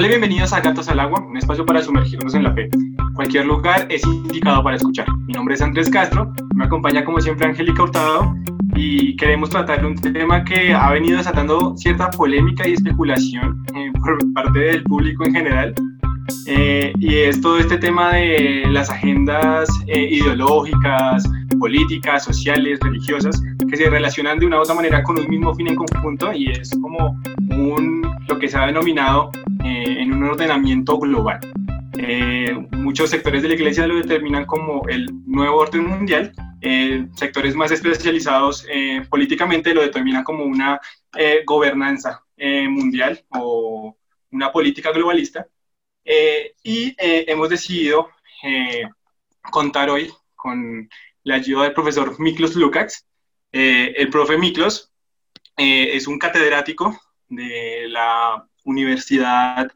Hola y bienvenidos a Gatos al Agua, un espacio para sumergirnos en la fe. Cualquier lugar es indicado para escuchar. Mi nombre es Andrés Castro, me acompaña como siempre Angélica Hurtado y queremos tratar un tema que ha venido desatando cierta polémica y especulación eh, por parte del público en general. Eh, y es todo este tema de las agendas eh, ideológicas, políticas, sociales, religiosas, que se relacionan de una u otra manera con un mismo fin en conjunto y es como un, lo que se ha denominado en un ordenamiento global. muchos sectores de la iglesia lo determinan como el nuevo orden mundial eh, sectores más especializados eh, políticamente lo determinan como una eh, gobernanza mundial o una política globalista. y hemos decidido contar hoy con la ayuda del profesor Miklos Lukács. el profe Miklos es un catedrático de la Universidad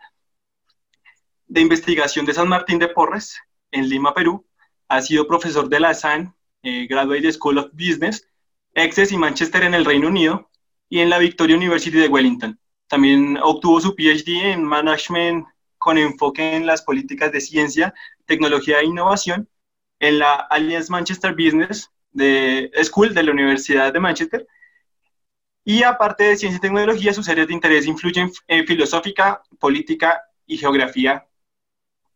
de Investigación de San Martín de Porres en Lima, Perú. Ha sido profesor de la SAN eh, Graduate School of Business, Access y Manchester en el Reino Unido y en la Victoria University de Wellington. También obtuvo su PhD en Management con enfoque en las políticas de ciencia, tecnología e innovación en la Alliance Manchester Business School de la Universidad de Manchester. Y aparte de ciencia y tecnología, sus áreas de interés influyen en filosófica, política y geografía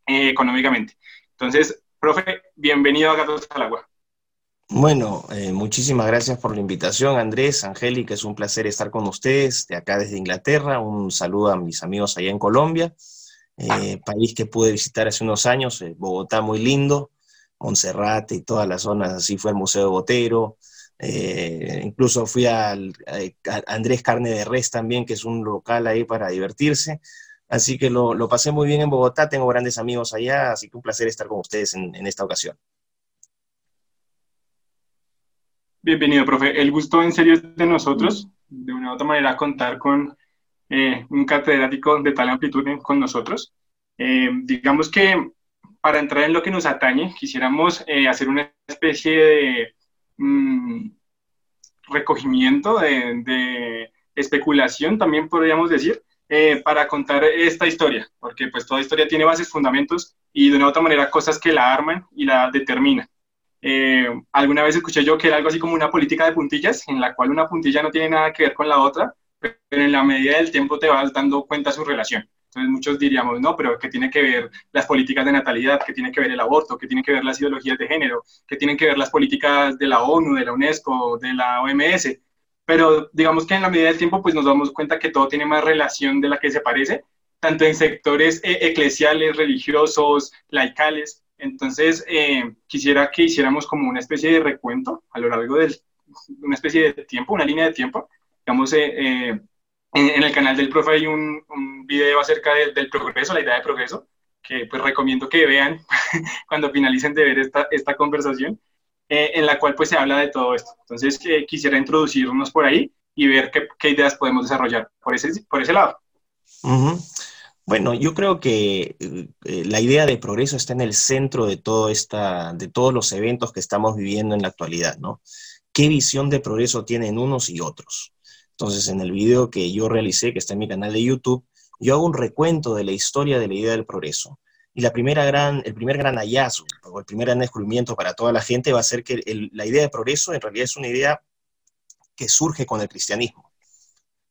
eh, económicamente. Entonces, profe, bienvenido a Gatos al Agua. Bueno, eh, muchísimas gracias por la invitación, Andrés, Angélica, es un placer estar con ustedes de acá desde Inglaterra. Un saludo a mis amigos allá en Colombia, eh, país que pude visitar hace unos años, Bogotá muy lindo, Monserrate y todas las zonas, así fue el Museo de Botero. Incluso fui al, a Andrés Carne de Res también, que es un local ahí para divertirse. Así que lo, pasé muy bien en Bogotá, tengo grandes amigos allá, así que un placer estar con ustedes en esta ocasión. Bienvenido, profe. El gusto en serio es de nosotros, de una u otra manera, contar con eh, un catedrático de tal amplitud con nosotros. Eh, digamos que para entrar en lo que nos atañe, quisiéramos eh, hacer una especie de mm, recogimiento, de, especulación, también podríamos decir, para contar esta historia, porque pues toda historia tiene bases, fundamentos y de una u otra manera cosas que la arman y la determinan. Eh, alguna vez escuché yo que era algo así como una política de puntillas, en la cual una puntilla no tiene nada que ver con la otra, pero en la medida del tiempo te vas dando cuenta su relación. Entonces muchos diríamos, no, pero ¿qué tiene que ver las políticas de natalidad? ¿Qué tiene que ver el aborto? ¿Qué tiene que ver las ideologías de género? ¿Qué tienen que ver las políticas de la ONU, de la UNESCO, de la OMS? Pero digamos que en la medida del tiempo pues nos damos cuenta que todo tiene más relación de la que se parece, tanto en sectores eh, eclesiales, religiosos, laicales, entonces, eh, quisiera que hiciéramos como una especie de recuento a lo largo de una especie de tiempo, una línea de tiempo. Digamos, eh, eh, en, el canal del profe hay un, un video acerca del progreso, la idea de progreso, que pues recomiendo que vean cuando finalicen de ver esta, esta conversación, en la cual pues se habla de todo esto. Entonces, quisiera introducirnos por ahí y ver qué, qué, ideas podemos desarrollar por ese, por ese lado. Bueno, yo creo que eh, eh, la idea de progreso está en el centro de, todo esta, de todos los eventos que estamos viviendo en la actualidad, ¿no? ¿Qué visión de progreso tienen unos y otros? Entonces, en el video que yo realicé, que está en mi canal de YouTube, yo hago un recuento de la historia de la idea del progreso. Y la primera gran, el primer gran hallazgo, o el primer gran descubrimiento para toda la gente va a ser que la idea de progreso en realidad es una idea que surge con el cristianismo.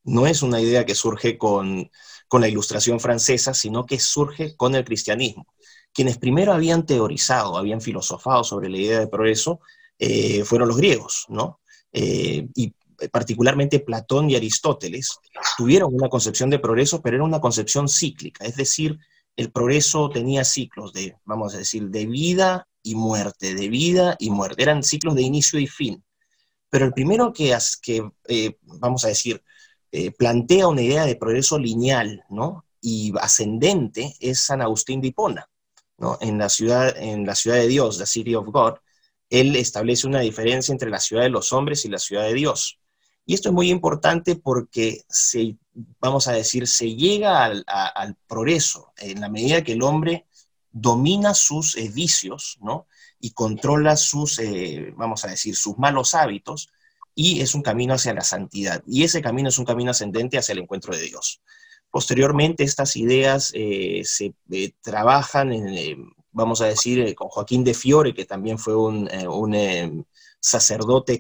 No es una idea que surge con, con la ilustración francesa, sino que surge con el cristianismo. Quienes primero habían teorizado, habían filosofado sobre la idea de progreso, eh, fueron los griegos, ¿no? Eh, y particularmente Platón y Aristóteles tuvieron una concepción de progreso, pero era una concepción cíclica, es decir, el progreso tenía ciclos de, vamos a decir, de vida y muerte, de vida y muerte, eran ciclos de inicio y fin. Pero el primero que, que eh, vamos a decir, eh, plantea una idea de progreso lineal ¿no? y ascendente es San Agustín de Hipona. ¿no? En, la ciudad, en la ciudad de Dios, la City of God, él establece una diferencia entre la ciudad de los hombres y la ciudad de Dios. Y esto es muy importante porque se, vamos a decir, se llega al, progreso en la medida que el hombre domina sus eh, vicios, ¿no? Y controla sus, eh, vamos a decir, sus malos hábitos, y es un camino hacia la santidad. Y ese camino es un camino ascendente hacia el encuentro de Dios. Posteriormente, estas ideas eh, se trabajan, en, vamos a decir, con Joaquín de Fiore, que también fue un, un sacerdote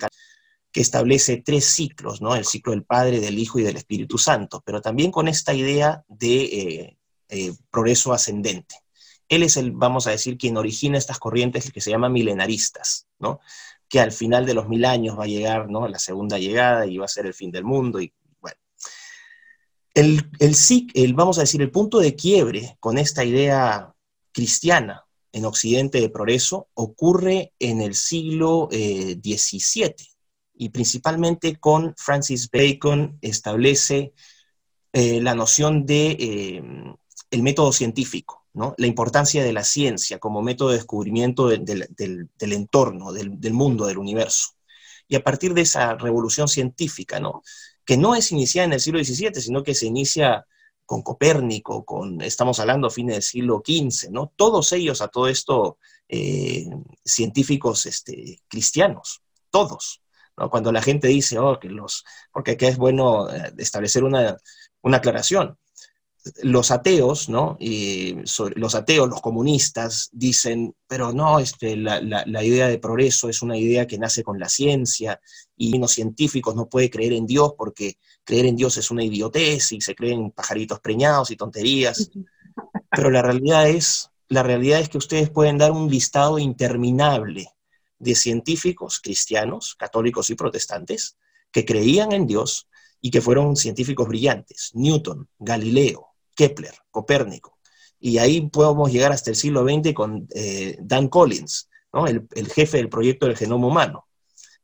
que establece tres ciclos, ¿no? El ciclo del Padre, del Hijo y del Espíritu Santo, pero también con esta idea de progreso ascendente. Él es el, vamos a decir, quien origina estas corrientes que se llaman milenaristas, ¿no? que al final de los mil años va a llegar ¿no? la segunda llegada y va a ser el fin del mundo. Y, bueno. el, el, vamos a decir, el punto de quiebre con esta idea cristiana en Occidente de progreso ocurre en el siglo XVII eh, y principalmente con Francis Bacon establece eh, la noción de eh, el método científico la importancia de la ciencia como método de descubrimiento del, entorno, del, mundo, del universo. Y a partir de esa revolución científica, ¿no? que no es iniciada en el siglo XVII, sino que se inicia con Copérnico, con, estamos hablando a fines del siglo XV, ¿no? todos ellos, a todo esto, eh, científicos este, cristianos, todos. Cuando la gente dice, oh, que los, porque aquí es bueno eh, establecer una, una aclaración los ateos, ¿no? Y los ateos, los comunistas, dicen, pero no, este, la, idea de progreso es una idea que nace con la ciencia y los científicos no pueden creer en Dios porque creer en Dios es una idiotez y se creen pajaritos preñados y tonterías. Pero la realidad es, la realidad es que ustedes pueden dar un listado interminable de científicos cristianos, católicos y protestantes, que creían en Dios y que fueron científicos brillantes. Newton, Galileo, Kepler, Copérnico. Y ahí podemos llegar hasta el siglo XX con eh, Dan Collins, el, jefe del proyecto del genoma humano,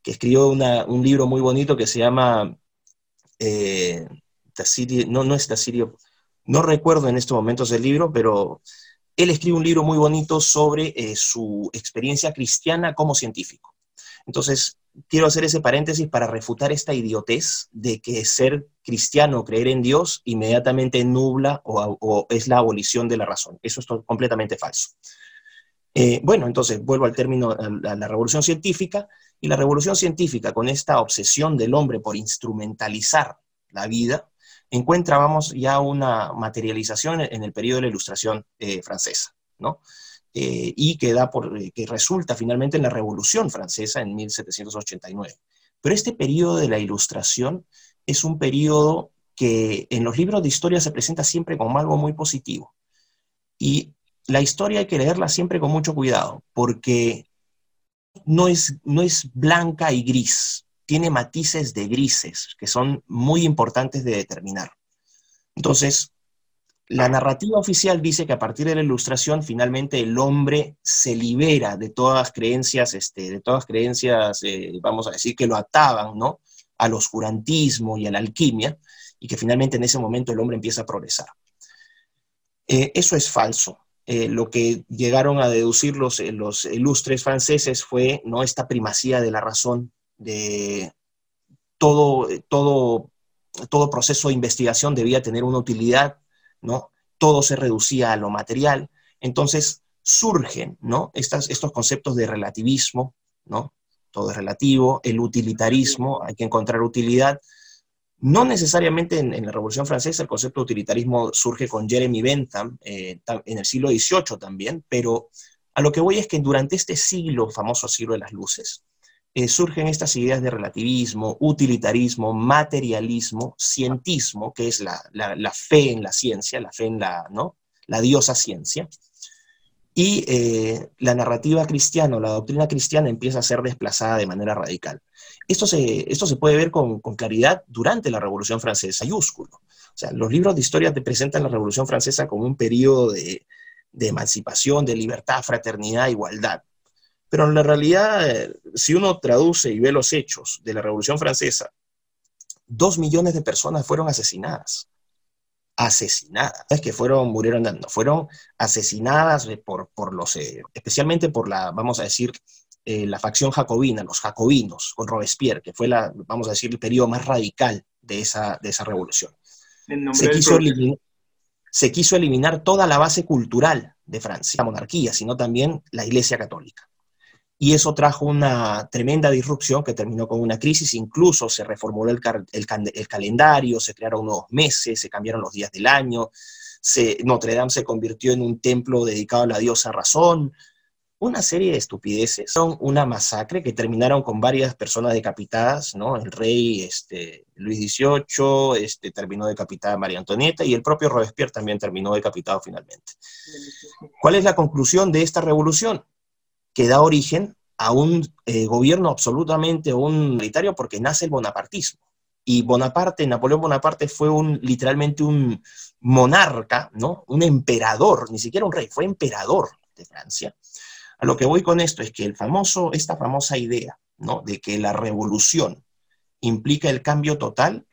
que escribió un libro muy bonito que se llama eh, no, no es no recuerdo en estos momentos el libro, pero él escribe un libro muy bonito sobre eh, su experiencia cristiana como científico. Entonces, quiero hacer ese paréntesis para refutar esta idiotez de que ser cristiano, creer en Dios, inmediatamente nubla o, es la abolición de la razón. Eso es completamente falso. Eh, bueno, entonces vuelvo al término, a la revolución científica, y la revolución científica, con esta obsesión del hombre por instrumentalizar la vida, encuentra, vamos, ya una materialización en el periodo de la Ilustración eh, francesa, ¿no? Eh, y que, da por, eh, que resulta finalmente en la Revolución Francesa en 1789. Pero este periodo de la Ilustración es un periodo que en los libros de historia se presenta siempre como algo muy positivo. Y la historia hay que leerla siempre con mucho cuidado, porque no es, no es blanca y gris, tiene matices de grises que son muy importantes de determinar. Entonces, la narrativa oficial dice que a partir de la ilustración finalmente el hombre se libera de todas creencias, este, de todas creencias, eh, vamos a decir, que lo ataban, ¿no? Al oscurantismo y a la alquimia, y que finalmente en ese momento el hombre empieza a progresar. Eh, eso es falso. Eh, lo que llegaron a deducir los, los ilustres franceses fue no esta primacía de la razón, de todo, todo, todo proceso de investigación debía tener una utilidad ¿no? Todo se reducía a lo material. Entonces surgen, ¿no? estos conceptos de relativismo, ¿no? Todo es relativo, el utilitarismo, hay que encontrar utilidad. No necesariamente en, la Revolución Francesa el concepto de utilitarismo surge con Jeremy Bentham, eh, en el siglo XVIII también, pero a lo que voy es que durante este siglo, famoso siglo de las luces, eh, surgen estas ideas de relativismo, utilitarismo, materialismo, cientismo, que es la, fe en la ciencia, la fe en la, ¿no? la diosa ciencia, y eh, la narrativa cristiana, la doctrina cristiana empieza a ser desplazada de manera radical. Esto se, esto se puede ver con, claridad durante la Revolución Francesa, mayúsculo. O sea, los libros de historia te presentan la Revolución Francesa como un periodo de, de emancipación, de libertad, fraternidad, igualdad. Pero en la realidad, si uno traduce y ve los hechos de la Revolución Francesa, dos millones de personas fueron asesinadas. Asesinadas. Es que fueron, murieron dando, fueron asesinadas por, por los, eh, especialmente por la, vamos a decir, eh, la facción jacobina, los jacobinos, con Robespierre, que fue la, vamos a decir, el periodo más radical de esa, de esa revolución. Se quiso, eliminar, se quiso eliminar toda la base cultural de Francia, la monarquía, sino también la Iglesia Católica. Y eso trajo una tremenda disrupción que terminó con una crisis, incluso se reformuló el, el, calendario, se crearon nuevos meses, se cambiaron los días del año, se, Notre Dame se convirtió en un templo dedicado a la diosa razón, una serie de estupideces. Son una masacre que terminaron con varias personas decapitadas, ¿no? El rey este, Luis XVIII este, terminó decapitada María Antonieta y el propio Robespierre también terminó decapitado finalmente. ¿Cuál es la conclusión de esta revolución? Que da origen a un eh, gobierno absolutamente un militario porque nace el bonapartismo. Y Bonaparte, Napoleón Bonaparte fue un, literalmente un monarca, ¿no? Un emperador, ni siquiera un rey, fue emperador de Francia a lo que voy con esto es que el famoso, esta famosa idea, ¿no? De que la revolución implica el cambio total,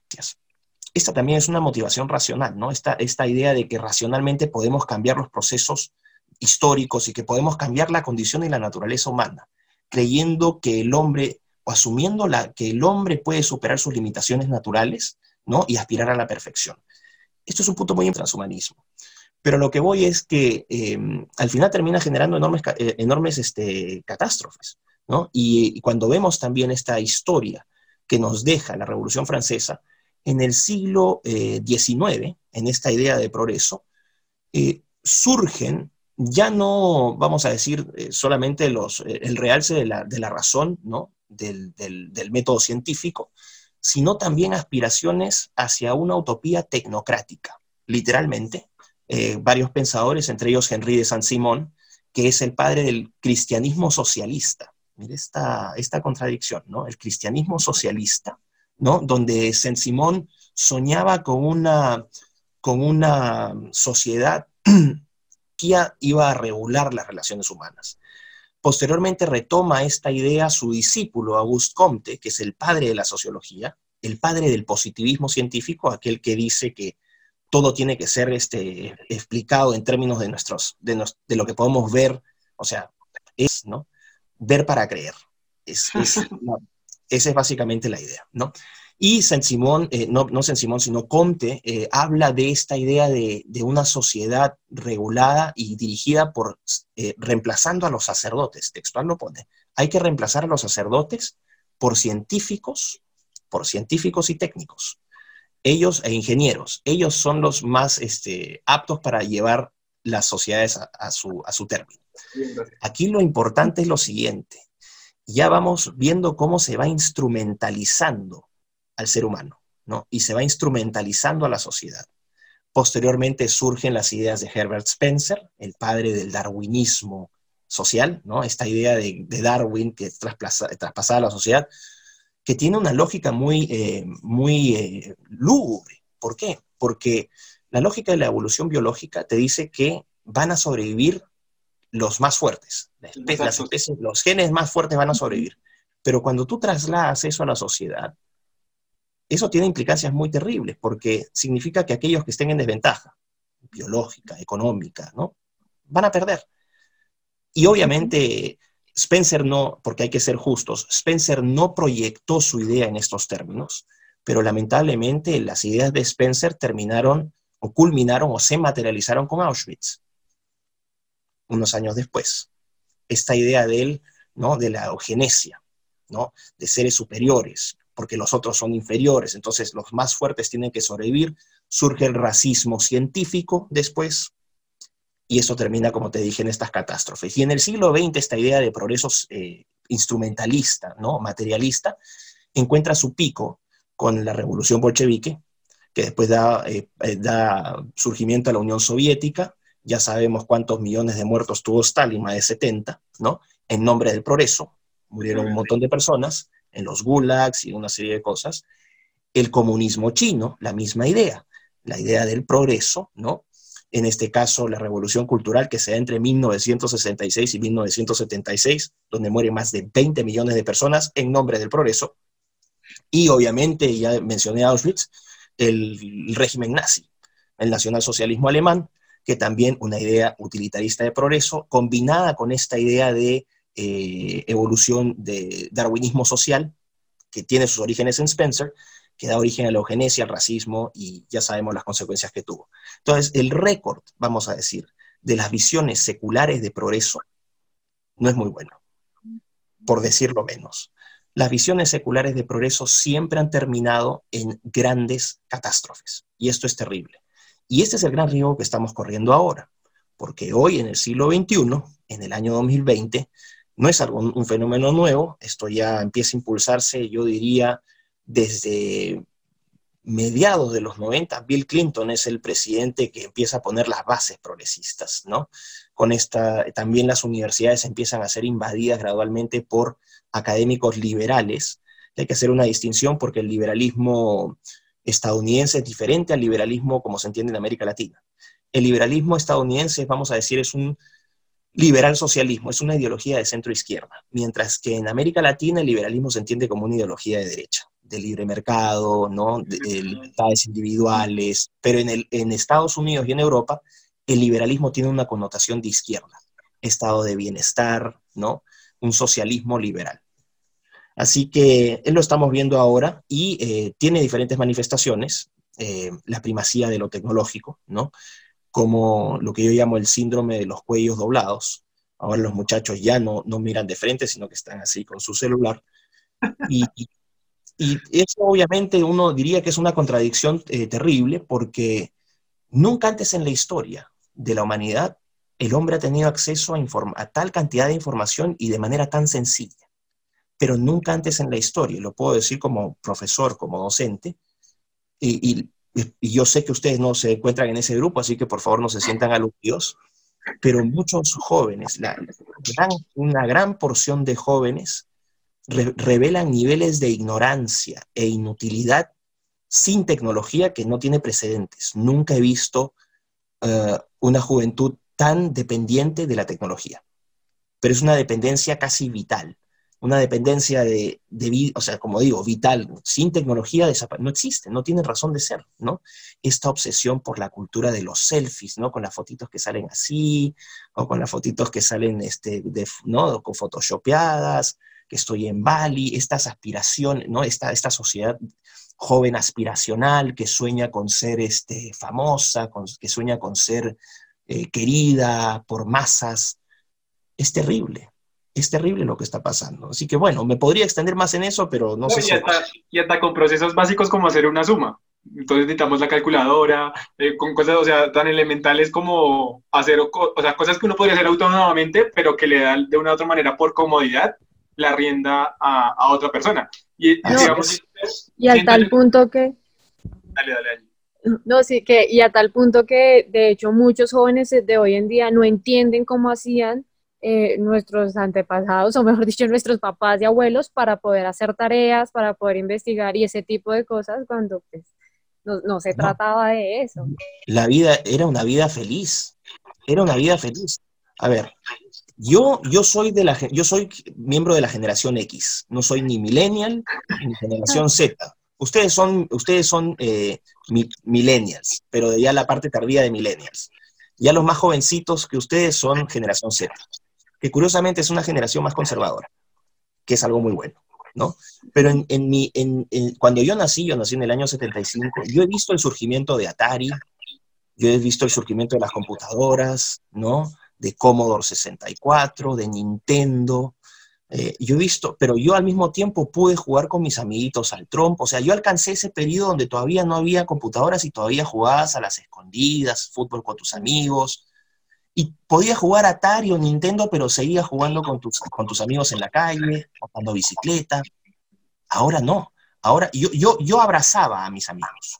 esta también es una motivación racional, ¿no? Esta, esta idea de que racionalmente podemos cambiar los procesos históricos y que podemos cambiar la condición y la naturaleza humana, creyendo que el hombre, o asumiendo la, que el hombre puede superar sus limitaciones naturales, ¿no? Y aspirar a la perfección. Esto es un punto muy en transhumanismo. Pero lo que voy es que em, al final termina generando enormes, eh, enormes este, catástrofes. ¿no? Y, cuando vemos también esta historia que nos deja la Revolución Francesa, en el siglo XIX, eh, en esta idea de progreso, eh, surgen ya no, vamos a decir, solamente los, el realce de la, razón, ¿no? Del, método científico, sino también aspiraciones hacia una utopía tecnocrática, literalmente, eh, varios pensadores, entre ellos Henry de Saint-Simon, que es el padre del cristianismo socialista. Mire esta, esta contradicción, ¿no? El cristianismo socialista, ¿no? Donde Saint-Simon soñaba con una, con una sociedad iba a regular las relaciones humanas. Posteriormente retoma esta idea su discípulo Auguste Comte, que es el padre de la sociología, el padre del positivismo científico, aquel que dice que todo tiene que ser este, explicado en términos de, nuestros, de, de lo que podemos ver, o sea, es, ¿no? Ver para creer. Es, esa es básicamente la idea, ¿no? Y Saint-Simon, eh, no, no Saint-Simon, sino Comte, eh, habla de esta idea de, una sociedad regulada y dirigida por, eh, reemplazando a los sacerdotes, textual lo pone, hay que reemplazar a los sacerdotes por científicos, por científicos y técnicos. Ellos e ingenieros, ellos son los más este, aptos para llevar las sociedades a su término. Aquí lo importante es lo siguiente, ya vamos viendo cómo se va instrumentalizando al ser humano, ¿no? Y se va instrumentalizando a la sociedad. Posteriormente surgen las ideas de Herbert Spencer, el padre del darwinismo social, ¿no? Esta idea de, Darwin que traspasada a la sociedad, que tiene una lógica muy, eh, muy eh, lúgubre. ¿Por qué? Porque la lógica de la evolución biológica te dice que van a sobrevivir los más fuertes. los genes más fuertes van a sobrevivir. Pero cuando tú trasladas eso a la sociedad, eso tiene implicancias muy terribles, porque significa que aquellos que estén en desventaja, biológica, económica, ¿no? Van a perder. Y obviamente Spencer no, porque hay que ser justos, Spencer no proyectó su idea en estos términos, pero lamentablemente las ideas de Spencer terminaron o culminaron o se materializaron con Auschwitz unos años después. Esta idea de él, ¿no? De la eugenesia, ¿no? De seres superiores, porque los otros son inferiores, entonces los más fuertes tienen que sobrevivir. Surge el racismo científico después, y eso termina, como te dije, en estas catástrofes. Y en el siglo XX esta idea de progreso eh, instrumentalista, ¿no? materialista, encuentra su pico con la revolución bolchevique, que después da, eh, eh, da surgimiento a la Unión Soviética, ya sabemos cuántos millones de muertos tuvo Stalin, más de 70, ¿no? En nombre del progreso, murieron un montón de personas en los gulags y una serie de cosas. El comunismo chino, la misma idea, la idea del progreso, ¿no? en este caso la revolución cultural que se da entre 1966 y 1976, donde mueren más de 20 millones de personas en nombre del progreso. Y obviamente, ya mencioné Auschwitz, el, régimen nazi, el nacionalsocialismo alemán, que también una idea utilitarista de progreso, combinada con esta idea de eh, evolución de darwinismo social, que tiene sus orígenes en Spencer, que da origen a la eugenesia, al racismo, y ya sabemos las consecuencias que tuvo. Entonces, el récord, vamos a decir, de las visiones seculares de progreso no es muy bueno. por decirlo menos. Las visiones seculares de progreso siempre han terminado en grandes catástrofes, y esto es terrible. Y este es el gran riesgo que estamos corriendo ahora, porque hoy en el siglo XXI, en el año 2020, no es algo, un fenómeno nuevo, esto ya empieza a impulsarse, yo diría, desde mediados de los 90, Bill Clinton es el presidente que empieza a poner las bases progresistas, ¿no? Con esta, también las universidades empiezan a ser invadidas gradualmente por académicos liberales. Hay que hacer una distinción porque el liberalismo estadounidense es diferente al liberalismo como se entiende en América Latina. El liberalismo estadounidense, vamos a decir, es un liberal socialismo, es una ideología de centro izquierda, mientras que en América Latina el liberalismo se entiende como una ideología de derecha, de libre mercado, ¿no? de, libertades individuales, pero en, el, en Estados Unidos y en Europa el liberalismo tiene una connotación de izquierda, estado de bienestar, ¿no? un socialismo liberal. Así que lo estamos viendo ahora y eh, tiene diferentes manifestaciones, eh, la primacía de lo tecnológico, ¿no? Como lo que yo llamo el síndrome de los cuellos doblados. Ahora los muchachos ya no, no miran de frente, sino que están así con su celular. Y, y, eso obviamente uno diría que es una contradicción eh, terrible porque nunca antes en la historia de la humanidad el hombre ha tenido acceso a, a tal cantidad de información y de manera tan sencilla. Pero nunca antes en la historia, lo puedo decir como profesor, como docente, y y yo sé que ustedes no se encuentran en ese grupo, así que por favor no se sientan aludidos, pero muchos jóvenes, una gran porción de jóvenes revelan niveles de ignorancia e inutilidad sin tecnología que no tiene precedentes. Nunca he visto eh, una juventud tan dependiente de la tecnología, pero es una dependencia casi vital una dependencia de, de, o sea, como digo, vital, sin tecnología no existe, no tiene razón de ser, ¿no? Esta obsesión por la cultura de los selfies, ¿no? Con las fotitos que salen así, o con las fotitos que salen, este, ¿no? Con photoshopeadas, que estoy en Bali, estas aspiraciones, ¿no? Esta, esta sociedad joven aspiracional que sueña con ser este, famosa, que sueña con ser eh, querida por masas, es terrible, es terrible lo que está pasando. Así que bueno, me podría extender más en eso, pero no, sé si... y hasta con procesos básicos como hacer una suma. Entonces necesitamos la calculadora, eh, con cosas, o sea, tan elementales como hacer, o sea, cosas que uno podría hacer autónomamente, pero que le dan de una u otra manera por comodidad la rienda a, a otra persona. Y, digamos, y a tal punto que... Dale, dale, dale. No, sí, que, y a tal punto que de hecho muchos jóvenes de hoy en día no entienden cómo hacían eh, nuestros antepasados, o mejor dicho, nuestros papás y abuelos, para poder hacer tareas, para poder investigar y ese tipo de cosas cuando pues, no, se trataba de eso. La vida era una vida feliz, era una vida feliz. A ver, yo, yo, soy de la, yo soy miembro de la generación X, no soy ni millennial ni generación Z. Ustedes son, ustedes son eh, millennials, pero de ya la parte tardía de millennials. Ya los más jovencitos que ustedes son generación Z que curiosamente es una generación más conservadora, que es algo muy bueno, ¿no? Pero en, mi, en, cuando yo nací, yo nací en el año 75, yo he visto el surgimiento de Atari, yo he visto el surgimiento de las computadoras, ¿no? De Commodore 64, de Nintendo, eh, yo he visto, pero yo al mismo tiempo pude jugar con mis amiguitos al trompo, o sea, yo alcancé ese periodo donde todavía no había computadoras y todavía jugabas a las escondidas, fútbol con tus amigos, y podías jugar Atari o Nintendo, pero seguías jugando con tus, con tus amigos en la calle, jugando bicicleta. Ahora no. Ahora yo, yo, yo abrazaba a mis amigos.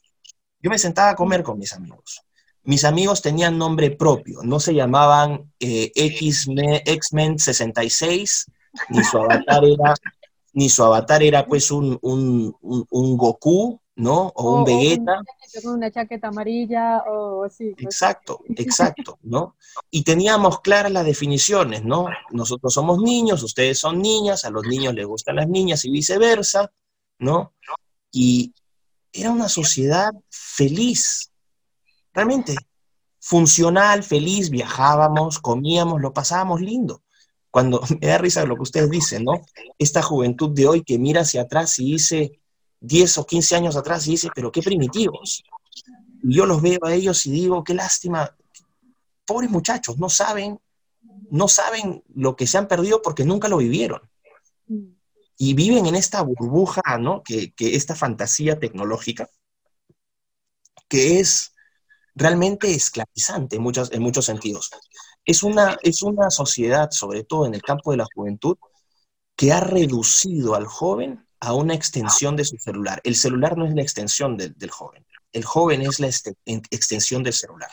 Yo me sentaba a comer con mis amigos. Mis amigos tenían nombre propio, no se llamaban eh, X-Men 66, ni su avatar era, ni su avatar era pues un, un, un Goku, ¿no? O, un Vegeta. Con una chaqueta amarilla o sí. Pues. Exacto, exacto, ¿no? Y teníamos claras las definiciones, ¿no? Nosotros somos niños, ustedes son niñas, a los niños les gustan las niñas y viceversa, ¿no? Y era una sociedad feliz, realmente funcional, feliz, viajábamos, comíamos, lo pasábamos lindo. Cuando me da risa lo que ustedes dicen, ¿no? Esta juventud de hoy que mira hacia atrás y dice, 10 o 15 años atrás y dice, pero qué primitivos. Yo los veo a ellos y digo, qué lástima, pobres muchachos, no saben, no saben lo que se han perdido porque nunca lo vivieron. Y viven en esta burbuja, ¿no? Que, que esta fantasía tecnológica, que es realmente esclavizante en muchos, en muchos sentidos. Es una, es una sociedad, sobre todo en el campo de la juventud, que ha reducido al joven a una extensión de su celular. El celular no es la extensión del joven, el joven es la extensión del celular.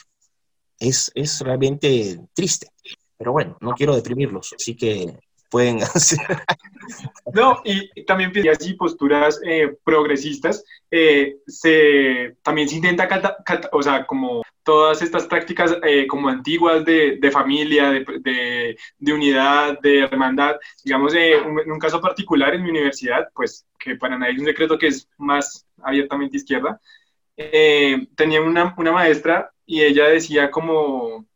Es, es realmente triste, pero bueno, no quiero deprimirlos, así que pueden hacer. No, y también así posturas eh, progresistas, eh, se, también se intenta, o sea, como todas estas prácticas eh, como antiguas de, familia, de, de, unidad, de hermandad, digamos, en un caso particular en mi universidad, pues que para nadie es un secreto que es más abiertamente izquierda, tenía una, una maestra y ella decía como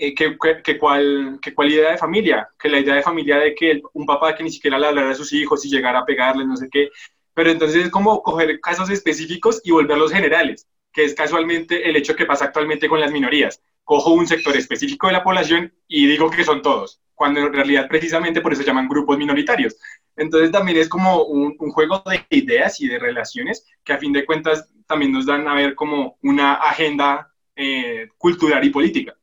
eh, que, que, cuál, que cuál idea de familia, que la idea de familia de que un papá que ni siquiera le hablara a sus hijos y llegara a pegarles, no sé qué, pero entonces es como coger casos específicos y volverlos generales, que es casualmente el hecho que pasa actualmente con las minorías. Cojo un sector específico de la población y digo que son todos, cuando en realidad precisamente por eso se llaman grupos minoritarios. Entonces también es como un, un, juego de ideas y de relaciones que a fin de cuentas también nos dan a ver como una agenda eh, cultural y política.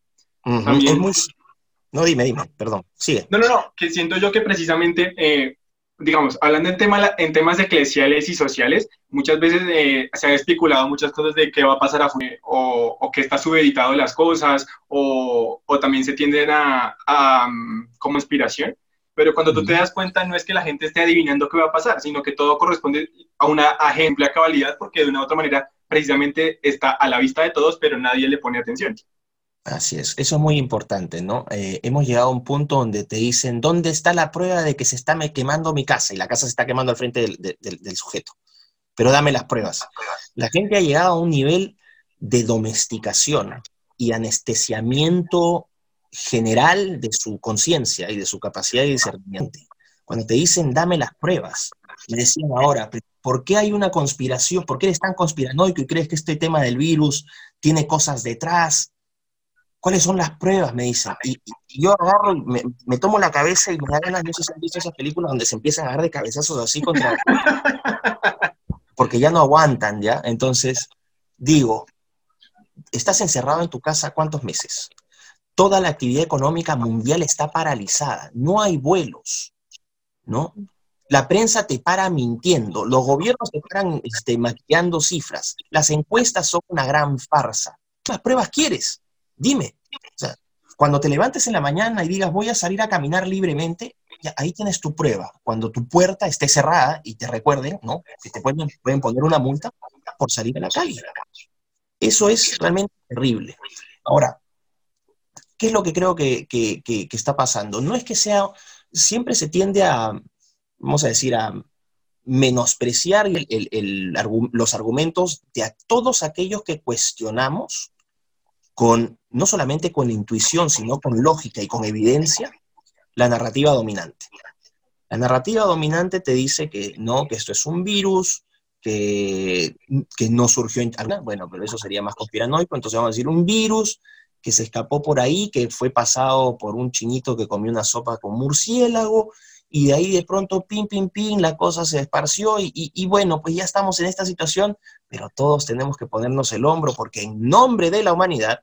No, dime, dime, perdón, sigue. No, no, no, que siento yo que precisamente, eh, digamos, hablando en, tema, en temas eclesiales y sociales, muchas veces eh, se han especulado muchas cosas de qué va a pasar a o, o que está subeditado las cosas, o, o también se tienden a, a mm, como inspiración, pero cuando tú te das cuenta no es que la gente esté adivinando qué va a pasar, sino que todo corresponde a una a cabalidad porque de una u otra manera precisamente está a la vista de todos, pero nadie le pone atención. Así es, eso es muy importante, ¿no? Eh, hemos llegado a un punto donde te dicen, ¿dónde está la prueba de que se está quemando mi casa? Y la casa se está quemando al frente del, sujeto. Pero dame las pruebas. La gente ha llegado a un nivel de domesticación y anestesiamiento general de su conciencia y de su capacidad de discernimiento. Cuando te dicen, dame las pruebas, me decían ahora, ¿por qué hay una conspiración? ¿Por qué eres tan conspiranoico y crees que este tema del virus tiene cosas detrás? ¿Cuáles son las pruebas? Me dicen. Y, yo agarro y me, tomo la cabeza y me da ganas, no sé si han visto esas películas donde se empiezan a agarrar de cabezazos así contra... porque ya no aguantan, ¿ya? Entonces, digo, estás encerrado en tu casa cuántos meses? Toda la actividad económica mundial está paralizada, no hay vuelos, ¿no? La prensa te para mintiendo, los gobiernos te paran este, maquillando cifras, las encuestas son una gran farsa. ¿Qué más pruebas quieres? Dime. Cuando te levantes en la mañana y digas voy a salir a caminar libremente, ahí tienes tu prueba. Cuando tu puerta esté cerrada y te recuerden, ¿no? Que te pueden, pueden poner una multa por salir a la calle. Eso es realmente terrible. Ahora, ¿qué es lo que creo que, que, está pasando? No es que sea, siempre se tiende a, vamos a decir, a menospreciar los argumentos de a todos aquellos que cuestionamos con, no solamente con intuición, sino con lógica y con evidencia, la narrativa dominante. La narrativa dominante te dice que no, que esto es un virus, que, que no surgió en... Bueno, pero eso sería más conspiranoico, entonces vamos a decir un virus que se escapó por ahí, que fue pasado por un chinito que comió una sopa con murciélago, y de ahí de pronto, pim, pim, pim, la cosa se esparció, y, y bueno, pues ya estamos en esta situación, pero todos tenemos que ponernos el hombro porque en nombre de la humanidad,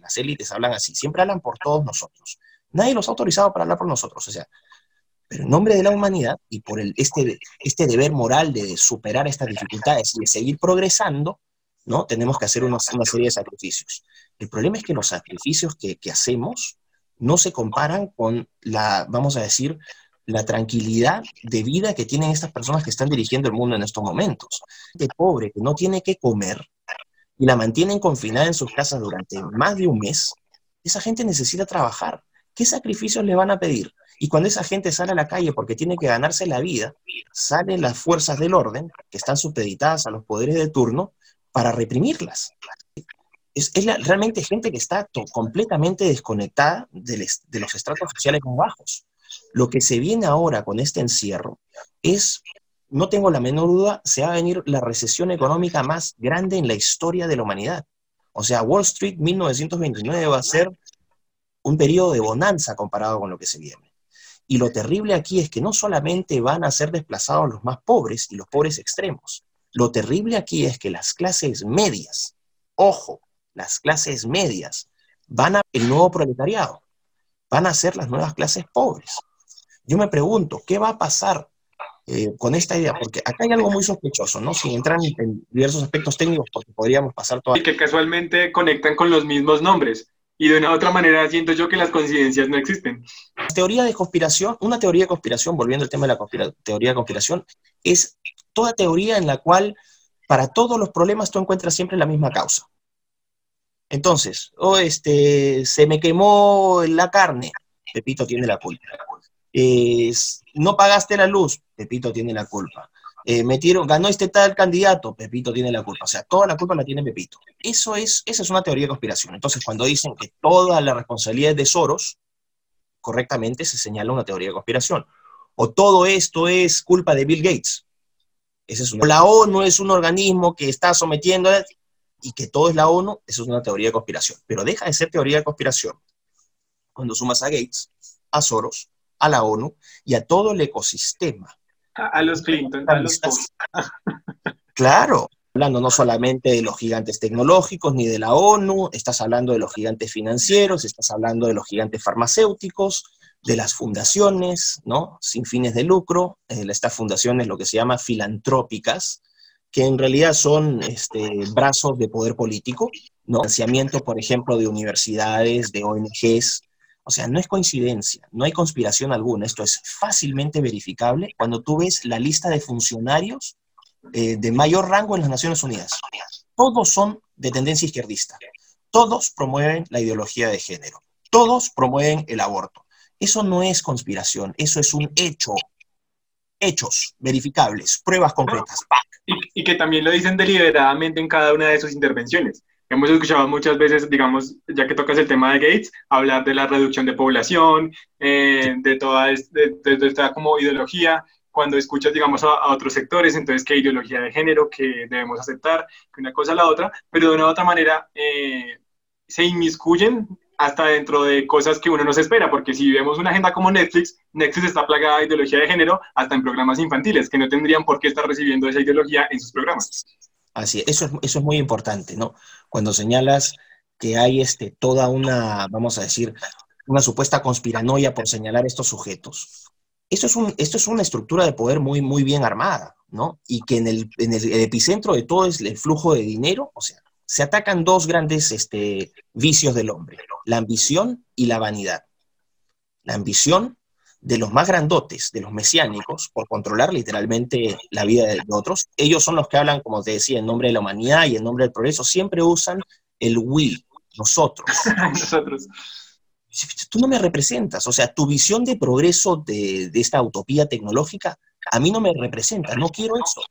las élites hablan así, siempre hablan por todos nosotros. Nadie los ha autorizado para hablar por nosotros, o sea, pero en nombre de la humanidad y por el, este, este deber moral de superar estas dificultades y de seguir progresando, ¿no? Tenemos que hacer una, una serie de sacrificios. El problema es que los sacrificios que, que hacemos no se comparan con la, vamos a decir, la tranquilidad de vida que tienen estas personas que están dirigiendo el mundo en estos momentos. De pobre que no tiene que comer y la mantienen confinada en sus casas durante más de un mes, esa gente necesita trabajar. ¿Qué sacrificios le van a pedir? Y cuando esa gente sale a la calle porque tiene que ganarse la vida, salen las fuerzas del orden, que están supeditadas a los poderes de turno, para reprimirlas. Es, realmente gente que está completamente desconectada de, de los estratos sociales más bajos. Lo que se viene ahora con este encierro es, no tengo la menor duda, se va a venir la recesión económica más grande en la historia de la humanidad. O sea, Wall Street 1929 va a ser un periodo de bonanza comparado con lo que se viene. Y lo terrible aquí es que no solamente van a ser desplazados los más pobres y los pobres extremos, lo terrible aquí es que las clases medias, ojo, las clases medias, van a el nuevo proletariado, van a ser las nuevas clases pobres. Yo me pregunto, ¿qué va a pasar eh, con esta idea? Porque acá hay algo muy sospechoso, ¿no? Sin entrar en, diversos aspectos técnicos, porque podríamos pasar todo. Y que casualmente conectan con los mismos nombres. Y de una u otra manera siento yo que las coincidencias no existen. Teoría de conspiración, una teoría de conspiración, volviendo al tema de la teoría de conspiración, es toda teoría en la cual para todos los problemas tú encuentras siempre la misma causa. Entonces, oh, este, se me quemó la carne, Pepito tiene la culpa. No pagaste la luz, Pepito tiene la culpa. Eh, metieron, ganó este tal candidato, Pepito tiene la culpa. O sea, toda la culpa la tiene Pepito. Eso es, esa es una teoría de conspiración. Entonces, cuando dicen que toda la responsabilidad es de Soros, correctamente se señala una teoría de conspiración. O todo esto es culpa de Bill Gates. Esa es una. La ONU es un organismo que está sometiendo y que todo es la ONU, eso es una teoría de conspiración. Pero deja de ser teoría de conspiración cuando sumas a Gates, a Soros, a la ONU y a todo el ecosistema. A, los Clinton, a los Claro, hablando no solamente de los gigantes tecnológicos ni de la ONU, estás hablando de los gigantes financieros, estás hablando de los gigantes farmacéuticos, de las fundaciones, ¿no? Sin fines de lucro, eh, estas fundaciones lo que se llama filantrópicas, que en realidad son este, brazos de poder político, ¿no? Financiamiento, por ejemplo, de universidades, de ONGs. O sea, no es coincidencia, no hay conspiración alguna. Esto es fácilmente verificable cuando tú ves la lista de funcionarios eh, de mayor rango en las Naciones Unidas. Todos son de tendencia izquierdista. Todos promueven la ideología de género. Todos promueven el aborto. Eso no es conspiración, eso es un hecho. Hechos verificables, pruebas concretas. Y, que también lo dicen deliberadamente en cada una de sus intervenciones. Hemos escuchado muchas veces, digamos, ya que tocas el tema de Gates, hablar de la reducción de población, eh, de toda esta como ideología, cuando escuchas, digamos, a, otros sectores, entonces qué ideología de género que debemos aceptar, que una cosa a la otra, pero de una u otra manera eh, se inmiscuyen hasta dentro de cosas que uno no se espera, porque si vemos una agenda como Netflix, Netflix está plagada de ideología de género hasta en programas infantiles, que no tendrían por qué estar recibiendo esa ideología en sus programas. Así es, eso es, eso es muy importante, ¿no? Cuando señalas que hay este, toda una, vamos a decir, una supuesta conspiranoia por señalar estos sujetos. Esto es, un, esto es una estructura de poder muy, muy bien armada, ¿no? Y que en el, en el epicentro de todo es el flujo de dinero, o sea, se atacan dos grandes este, vicios del hombre, la ambición y la vanidad. La ambición de los más grandotes, de los mesiánicos, por controlar literalmente la vida de otros. Ellos son los que hablan, como te decía, en nombre de la humanidad y en nombre del progreso. Siempre usan el we, nosotros. nosotros. Tú no me representas, o sea, tu visión de progreso de, esta utopía tecnológica a mí no me representa, no quiero eso.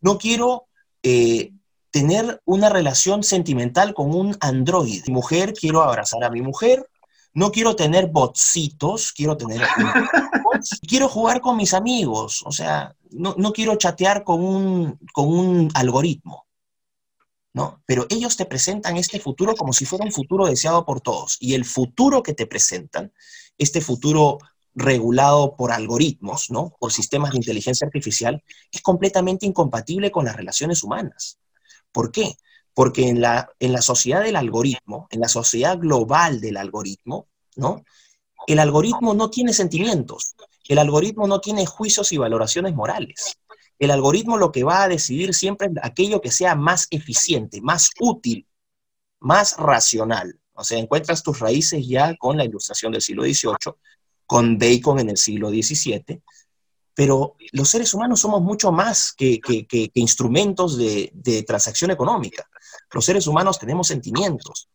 No quiero eh, tener una relación sentimental con un android. Mi mujer, quiero abrazar a mi mujer, no quiero tener botsitos, quiero tener... quiero jugar con mis amigos, o sea, no, quiero chatear con un, con un algoritmo. ¿no? Pero ellos te presentan este futuro como si fuera un futuro deseado por todos. Y el futuro que te presentan, este futuro regulado por algoritmos, ¿no? Por sistemas de inteligencia artificial, es completamente incompatible con las relaciones humanas. ¿Por qué? Porque en la, en la sociedad del algoritmo, en la sociedad global del algoritmo, ¿no? El algoritmo no tiene sentimientos, el algoritmo no tiene juicios y valoraciones morales. El algoritmo lo que va a decidir siempre es aquello que sea más eficiente, más útil, más racional. O sea, encuentras tus raíces ya con la ilustración del siglo XVIII, con Bacon en el siglo XVII, pero los seres humanos somos mucho más que, instrumentos de, transacción económica. Los seres humanos tenemos sentimientos.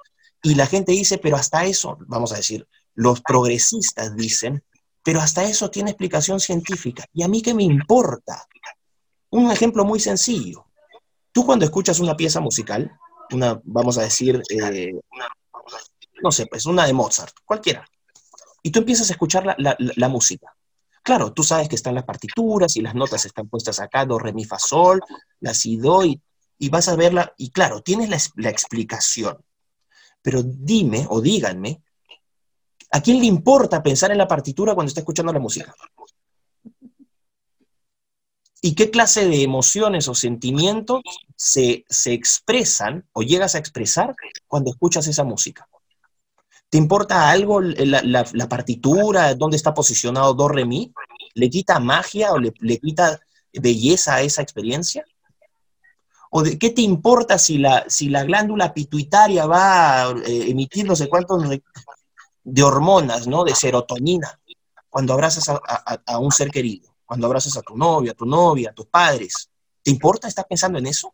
Y la gente dice, pero hasta eso, vamos a decir, los progresistas dicen, pero hasta eso tiene explicación científica. ¿Y a mí qué me importa? Un ejemplo muy sencillo. Tú cuando escuchas una pieza musical, una, vamos a decir, eh, no sé, pues una de Mozart, cualquiera, y tú empiezas a escuchar la música, Claro, tú sabes que están las partituras y las notas están puestas acá, do, re, mi, fa, sol, la, si, do, y, vas a verla, y claro, tienes la, explicación. Pero dime o díganme ¿A quién le importa pensar en la partitura cuando está escuchando la música? ¿Y qué clase de emociones o sentimientos se, expresan o llegas a expresar cuando escuchas esa música? ¿Te importa algo la, partitura, dónde está posicionado do, re, mi? ¿Le quita magia o le, quita belleza a esa experiencia? ¿O de, qué te importa si la, si la glándula pituitaria va a eh, emitir no sé cuántos de hormonas, ¿no? De serotonina, cuando abrazas a, un ser querido, cuando abrazas a tu novia, a tu novia, a tus padres. ¿Te importa estar pensando en eso?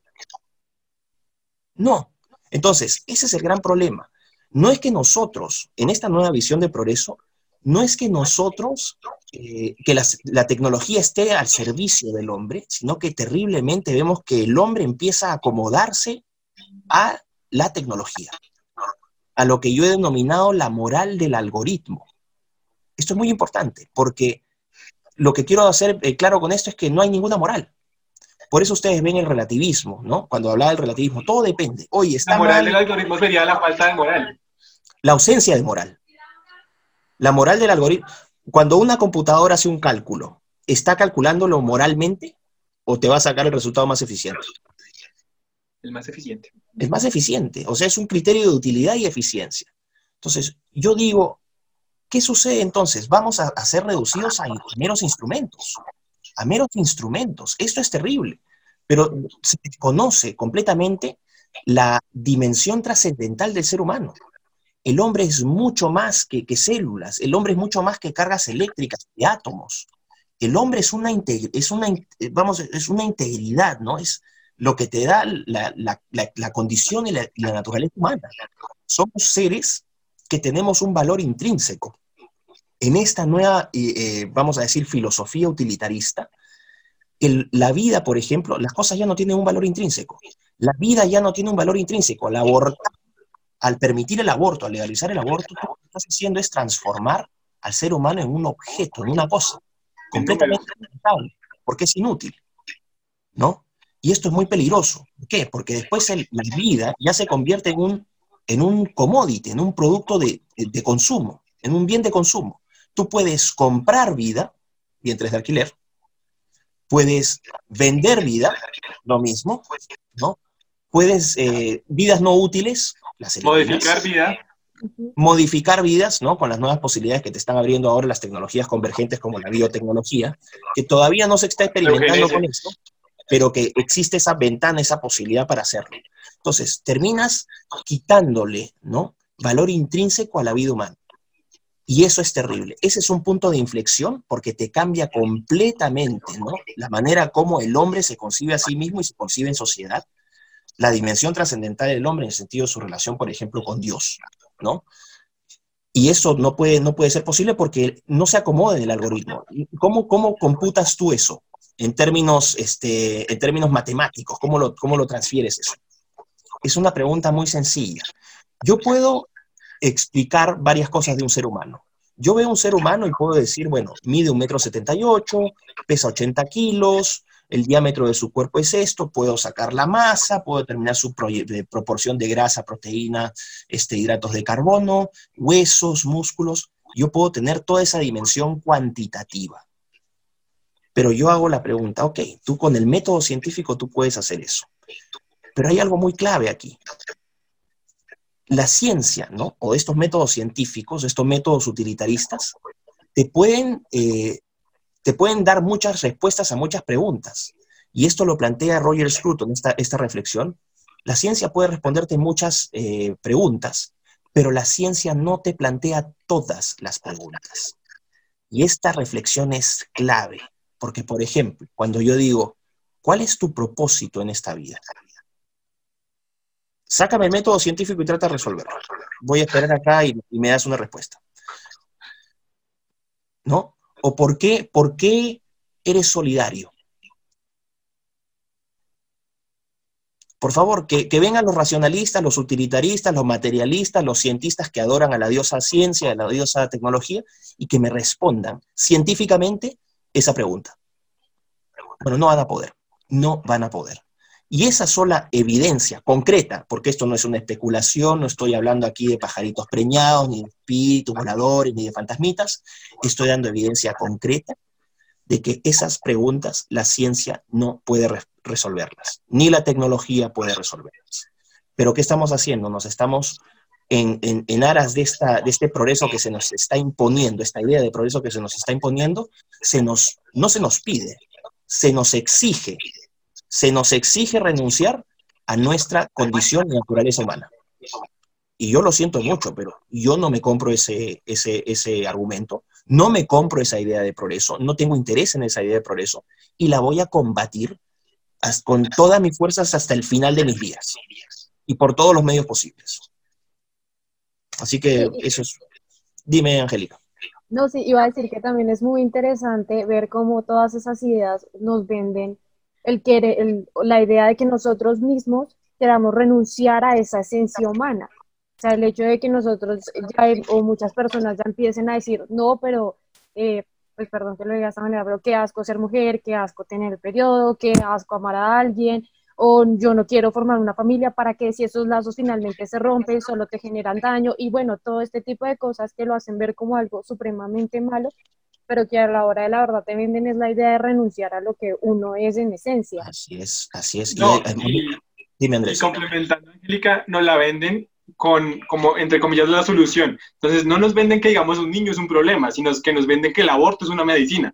No. Entonces, ese es el gran problema. No es que nosotros, en esta nueva visión de progreso, no es que nosotros, eh, que la, tecnología esté al servicio del hombre, sino que terriblemente vemos que el hombre empieza a acomodarse a la tecnología a lo que yo he denominado la moral del algoritmo. Esto es muy importante porque lo que quiero hacer eh, claro con esto es que no hay ninguna moral. Por eso ustedes ven el relativismo, ¿no? Cuando hablaba del relativismo, todo depende. Oye, está la moral del algoritmo sería la falta de moral. La ausencia de moral. La moral del algoritmo. Cuando una computadora hace un cálculo, ¿está calculándolo moralmente o te va a sacar el resultado más eficiente? El más eficiente. Es más eficiente. O sea, es un criterio de utilidad y eficiencia. Entonces, yo digo, ¿qué sucede entonces? Vamos a, ser reducidos a, meros instrumentos. A meros instrumentos. Esto es terrible. Pero se conoce completamente la dimensión trascendental del ser humano. El hombre es mucho más que, células, el hombre es mucho más que cargas eléctricas y átomos. El hombre es una, es una, vamos, es una integridad, ¿no? Es, lo que te da la, condición y la, naturaleza humana. Somos seres que tenemos un valor intrínseco. En esta nueva, eh, eh, vamos a decir, filosofía utilitarista, la vida, por ejemplo, las cosas ya no tienen un valor intrínseco. La vida ya no tiene un valor intrínseco. Al abortar, al permitir el aborto, al legalizar el aborto, lo que estás haciendo es transformar al ser humano en un objeto, en una cosa, completamente inevitable, porque es inútil, ¿no? Y esto es muy peligroso. ¿Por qué? Porque después la vida ya se convierte en un, en un commodity, en un producto de, consumo, en un bien de consumo. Tú puedes comprar vida, vientres de alquiler, puedes vender vida, lo mismo, ¿no? Puedes, eh, vidas no útiles, las Modificar vida. Modificar vidas, ¿no? Con las nuevas posibilidades que te están abriendo ahora las tecnologías convergentes como la biotecnología, que todavía no se está experimentando con esto, pero que existe esa ventana, esa posibilidad para hacerlo. Entonces, terminas quitándole, ¿no? Valor intrínseco a la vida humana. Y eso es terrible. Ese es un punto de inflexión porque te cambia completamente, ¿no? La manera como el hombre se concibe a sí mismo y se concibe en sociedad. La dimensión trascendental del hombre en el sentido de su relación, por ejemplo, con Dios, ¿no? Y eso no puede, no puede ser posible porque no se acomoda en el algoritmo. ¿Cómo, ¿Cómo computas tú eso? en términos, este, en términos matemáticos? ¿Cómo lo, ¿Cómo lo transfieres eso? Es una pregunta muy sencilla. Yo puedo explicar varias cosas de un ser humano. Yo veo un ser humano y puedo decir, bueno, mide un metro setenta y ocho, pesa 80 kilos, el diámetro de su cuerpo es esto, puedo sacar la masa, puedo determinar su proporción de grasa, proteína, este, hidratos de carbono, huesos, músculos. Yo puedo tener toda esa dimensión cuantitativa. Pero yo hago la pregunta, ok, tú con el método científico tú puedes hacer eso. Pero hay algo muy clave aquí. La ciencia, ¿no? O estos métodos científicos, estos métodos utilitaristas, te pueden, eh, te pueden dar muchas respuestas a muchas preguntas. Y esto lo plantea Roger Scruton, esta, esta reflexión. La ciencia puede responderte muchas eh, preguntas, pero la ciencia no te plantea todas las preguntas. Y esta reflexión es clave. Porque, por ejemplo, cuando yo digo, ¿cuál es tu propósito en esta vida? Sácame el método científico y trata de resolverlo. Voy a esperar acá y, me das una respuesta. ¿No? ¿O por qué, por qué eres solidario? Por favor, que, que, vengan los racionalistas, los utilitaristas, los materialistas, los cientistas que adoran a la diosa ciencia, a la diosa tecnología, y que me respondan científicamente esa pregunta. Bueno, no van a poder, no van a poder. Y esa sola evidencia concreta, porque esto no es una especulación, no estoy hablando aquí de pajaritos preñados, ni de espíritus voladores, ni de fantasmitas, estoy dando evidencia concreta de que esas preguntas la ciencia no puede resolverlas, ni la tecnología puede resolverlas. Pero ¿qué estamos haciendo? Nos estamos en, aras de, esta, de este progreso que se nos está imponiendo, esta idea de progreso que se nos está imponiendo, se nos, no se nos pide, se nos exige, se nos exige renunciar a nuestra condición y naturaleza humana. Y yo lo siento mucho, pero yo no me compro ese, ese, ese argumento, no me compro esa idea de progreso, no tengo interés en esa idea de progreso y la voy a combatir con todas mis fuerzas hasta el final de mis días y por todos los medios posibles. Así que eso es. Dime, Angélica. No, sí, iba a decir que también es muy interesante ver cómo todas esas ideas nos venden el, el la idea de que nosotros mismos queramos renunciar a esa esencia humana. O sea, el hecho de que nosotros ya, o muchas personas ya empiecen a decir, no, pero, eh, pues perdón que lo diga de esta manera, pero qué asco ser mujer, qué asco tener el periodo, qué asco amar a alguien, o yo no quiero formar una familia para que si esos lazos finalmente se rompen, solo te generan daño y bueno, todo este tipo de cosas que lo hacen ver como algo supremamente malo, pero que a la hora de la verdad te venden es la idea de renunciar a lo que uno es en esencia. Así es, así es. y, dime Andrés. Y complementando, Angélica, nos la venden con, como, entre comillas, la solución. Entonces, no nos venden que, digamos, un niño es un problema, sino que nos venden que el aborto es una medicina.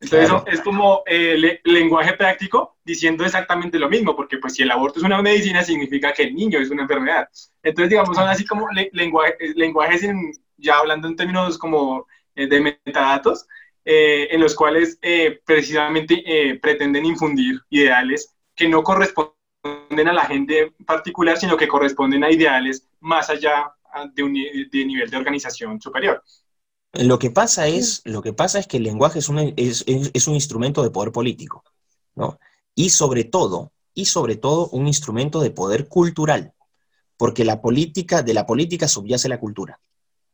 Entonces es como eh, lenguaje práctico diciendo exactamente lo mismo, porque pues si el aborto es una medicina significa que el niño es una enfermedad. Entonces digamos son así como lenguaje, lenguajes ya hablando en términos como eh, de metadatos, eh, en los cuales precisamente pretenden infundir ideales que no corresponden a la gente particular, sino que corresponden a ideales más allá de un de nivel de organización superior. Lo que pasa es, lo que, pasa es que el lenguaje es un, es, es un instrumento de poder político, ¿no? Y sobre todo, y sobre todo un instrumento de poder cultural, porque la política, de la política subyace la cultura.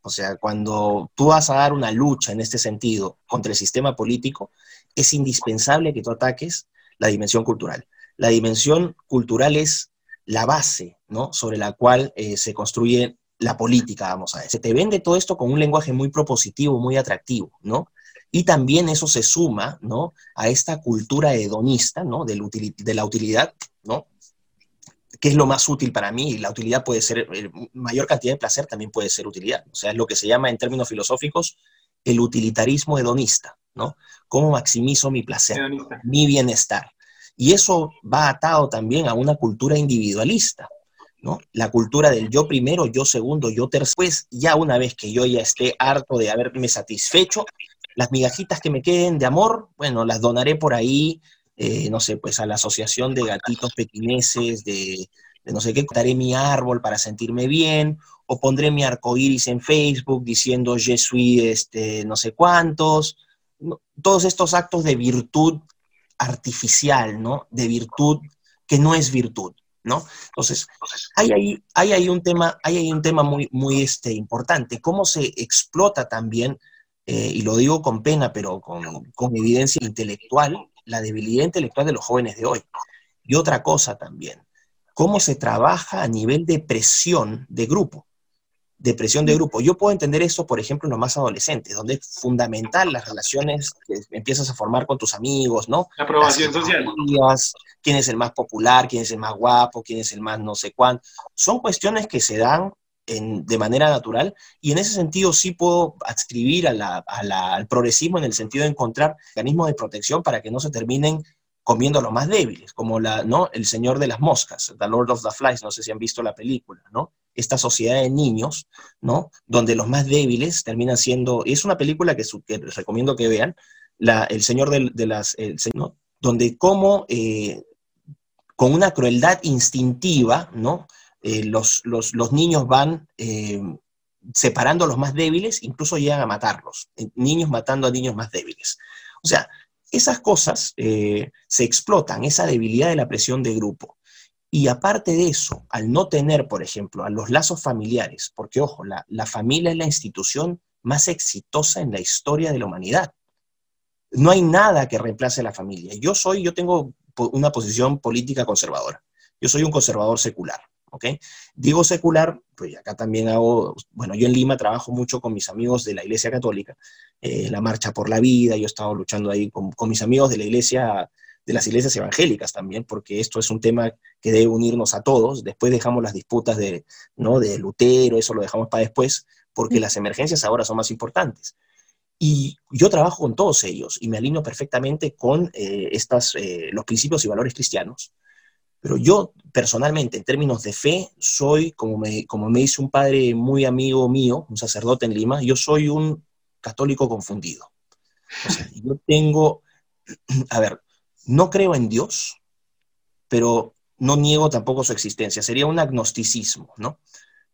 O sea, cuando tú vas a dar una lucha en este sentido contra el sistema político, es indispensable que tú ataques la dimensión cultural. La dimensión cultural es la base, ¿no? Sobre la cual eh, se construye la política, vamos a ver. Se te vende todo esto con un lenguaje muy propositivo, muy atractivo, ¿no? Y también eso se suma, ¿no? A esta cultura hedonista, ¿no? De, la utilidad, ¿no? ¿Qué es lo más útil para mí? La utilidad puede ser, mayor cantidad de placer también puede ser utilidad. O sea, es lo que se llama en términos filosóficos el utilitarismo hedonista, ¿no? ¿Cómo maximizo mi placer, mi bienestar? Y eso va atado también a una cultura individualista, la cultura del yo primero, yo segundo, yo tercero. Pues ya una vez que yo ya esté harto de haberme satisfecho, las migajitas que me queden de amor, bueno, las donaré por ahí, eh, no sé, pues a la asociación de gatitos pequineses, de, no sé qué, cortaré mi árbol para sentirme bien, o pondré mi arcoíris en Facebook diciendo je suis este, no sé cuántos, todos estos actos de virtud artificial, ¿no? De virtud que no es virtud. ¿no? Entonces, hay ahí, hay un tema, hay un tema muy, muy este, importante, cómo se explota también, eh, y lo digo con pena, pero con, con evidencia intelectual, la debilidad intelectual de los jóvenes de hoy. Y otra cosa también, cómo se trabaja a nivel de presión de grupo depresión de grupo. Yo puedo entender eso, por ejemplo, en los más adolescentes, donde es fundamental las relaciones que empiezas a formar con tus amigos, ¿no? La aprobación social. quién es el más popular, quién es el más guapo, quién es el más no sé cuánto. Son cuestiones que se dan de manera natural y en ese sentido sí puedo adscribir al progresismo en el sentido de encontrar mecanismos de protección para que no se terminen comiendo a los más débiles, como la, ¿no? El Señor de las Moscas, The Lord of the Flies, no sé si han visto la película, ¿no? Esta sociedad de niños, ¿no? Donde los más débiles terminan siendo, es una película que, les recomiendo que vean, la, El Señor de, las, el, donde como eh, con una crueldad instintiva, ¿no? Eh, los, niños van eh, separando a los más débiles, incluso llegan a matarlos, niños matando a niños más débiles. O sea, esas cosas eh, se explotan, esa debilidad de la presión de grupo. Y aparte de eso, al no tener, por ejemplo, a los lazos familiares, porque ojo, la, familia es la institución más exitosa en la historia de la humanidad. No hay nada que reemplace a la familia. Yo soy, yo tengo una posición política conservadora. Yo soy un conservador secular. ¿Ok? Digo secular, pues acá también hago, bueno, yo en Lima trabajo mucho con mis amigos de la Iglesia Católica, eh, la Marcha por la Vida, yo he estado luchando ahí con, con, mis amigos de la Iglesia, de las iglesias evangélicas también, porque esto es un tema que debe unirnos a todos, después dejamos las disputas de, ¿no? de Lutero, eso lo dejamos para después, porque las emergencias ahora son más importantes. Y yo trabajo con todos ellos y me alineo perfectamente con eh, estas, eh, los principios y valores cristianos. Pero yo personalmente, en términos de fe, soy, como me, como me dice un padre muy amigo mío, un sacerdote en Lima, yo soy un católico confundido. O sea, yo tengo, a ver, no creo en Dios, pero no niego tampoco su existencia. Sería un agnosticismo, ¿no?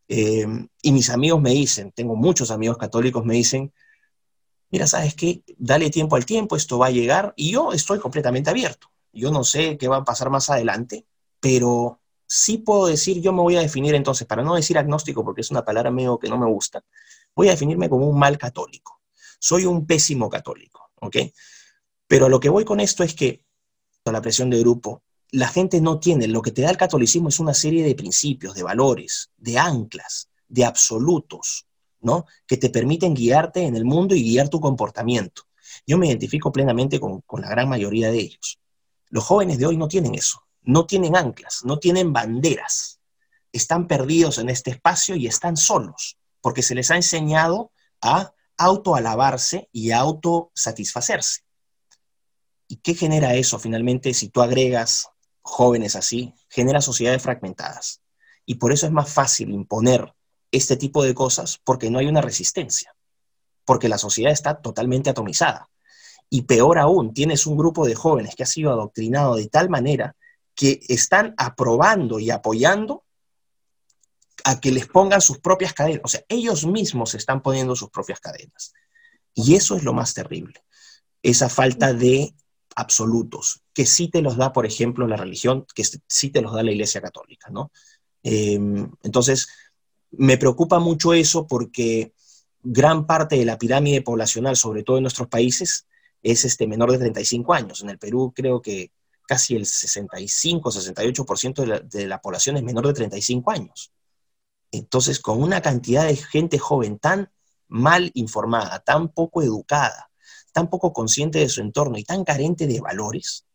Eh, y mis amigos me dicen, tengo muchos amigos católicos, me dicen, mira, ¿sabes qué? Dale tiempo al tiempo, esto va a llegar, y yo estoy completamente abierto. Yo no sé qué va a pasar más adelante, pero sí puedo decir, yo me voy a definir entonces, para no decir agnóstico, porque es una palabra medio que no me gusta, voy a definirme como un mal católico. Soy un pésimo católico, ¿ok? Pero lo que voy con esto es que, con la presión de grupo, la gente no tiene, lo que te da el catolicismo es una serie de principios, de valores, de anclas, de absolutos, ¿no? Que te permiten guiarte en el mundo y guiar tu comportamiento. Yo me identifico plenamente con, con la gran mayoría de ellos. Los jóvenes de hoy no tienen eso no tienen anclas, no tienen banderas, están perdidos en este espacio y están solos, porque se les ha enseñado a autoalabarse y autosatisfacerse. ¿Y qué genera eso finalmente si tú agregas jóvenes así? Genera sociedades fragmentadas. Y por eso es más fácil imponer este tipo de cosas porque no hay una resistencia, porque la sociedad está totalmente atomizada. Y peor aún, tienes un grupo de jóvenes que ha sido adoctrinado de tal manera que están aprobando y apoyando a que les pongan sus propias cadenas. O sea, ellos mismos están poniendo sus propias cadenas. Y eso es lo más terrible, esa falta de absolutos, que sí te los da, por ejemplo, la religión, que sí te los da la Iglesia Católica, ¿no? Em, entonces, me preocupa mucho eso porque gran parte de la pirámide poblacional, sobre todo en nuestros países, es este menor de 35 años. En el Perú creo que casi el 65-68% de la, de la población es menor de 35 años. Entonces, con una cantidad de gente joven tan mal informada, tan poco educada, tan poco consciente de su entorno y tan carente de valores,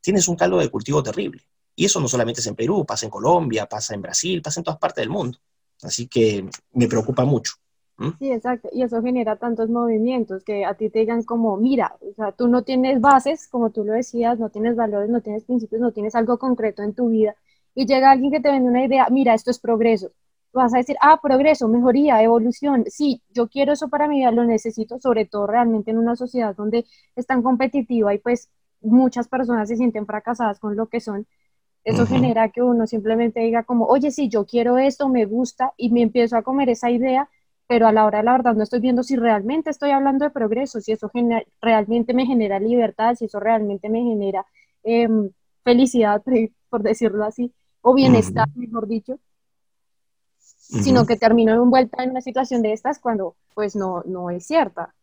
tienes un caldo de cultivo terrible. Y eso no solamente es en Perú, pasa en Colombia, pasa en Brasil, pasa en todas partes del mundo. Así que me preocupa mucho. ¿Mm? Sí, exacto. Y eso genera tantos movimientos que a ti te digan como, mira, o sea, tú no tienes bases, como tú lo decías, no tienes valores, no tienes principios, no tienes algo concreto en tu vida. Y llega alguien que te vende una idea, mira, esto es progreso. Vas a decir, ah, progreso, mejoría, evolución. Sí, yo quiero eso para mi vida, lo necesito, sobre todo realmente en una sociedad donde es tan competitiva y pues muchas personas se sienten fracasadas con lo que son. Eso genera que uno simplemente diga como, oye, sí, yo quiero esto, me gusta, y me empiezo a comer esa idea pero a la hora de la verdad no estoy viendo si realmente estoy hablando de progreso, si eso realmente me genera libertad, si eso realmente me genera em, felicidad, por decirlo así, o bienestar, mejor dicho, sino que termino envuelta en una situación de estas cuando pues no, no es cierta.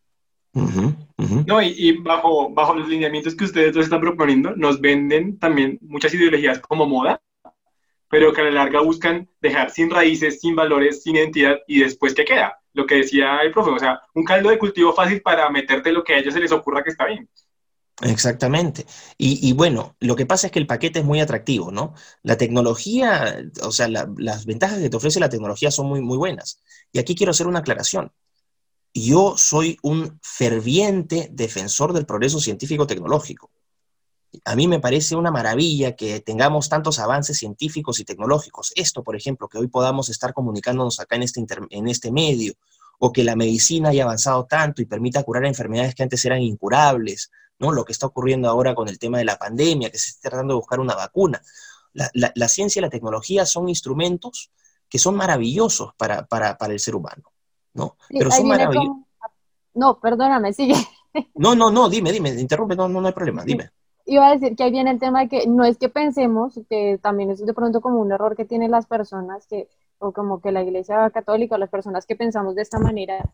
No, y, bajo, bajo los lineamientos que ustedes dos están proponiendo, nos venden también muchas ideologías como moda, pero que a la larga buscan dejar sin raíces, sin valores, sin identidad, y después, ¿qué queda? Lo que decía el profe, o sea, un caldo de cultivo fácil para meterte lo que a ellos se les ocurra que está bien. Exactamente. Y, bueno, lo que pasa es que el paquete es muy atractivo, ¿no? La tecnología, o sea, las ventajas que te ofrece la tecnología son muy, muy buenas. Y aquí quiero hacer una aclaración. Yo soy un ferviente defensor del progreso científico-tecnológico a mí me parece una maravilla que tengamos tantos avances científicos y tecnológicos. Esto, por ejemplo, que hoy podamos estar comunicándonos acá en este, en este medio, o que la medicina haya avanzado tanto y permita curar enfermedades que antes eran incurables, ¿no? Lo que está ocurriendo ahora con el tema de la pandemia, que se está tratando de buscar una vacuna. La, ciencia y la tecnología son instrumentos que son maravillosos para, el ser humano, ¿no? Pero son maravillosos. No, perdóname, sigue. No, no, no, dime, dime, interrumpe, no, no, no hay problema, dime iba a decir que ahí viene el tema de que no es que pensemos, que también es de pronto como un error que tienen las personas, que, o como que la iglesia católica, o las personas que pensamos de esta manera,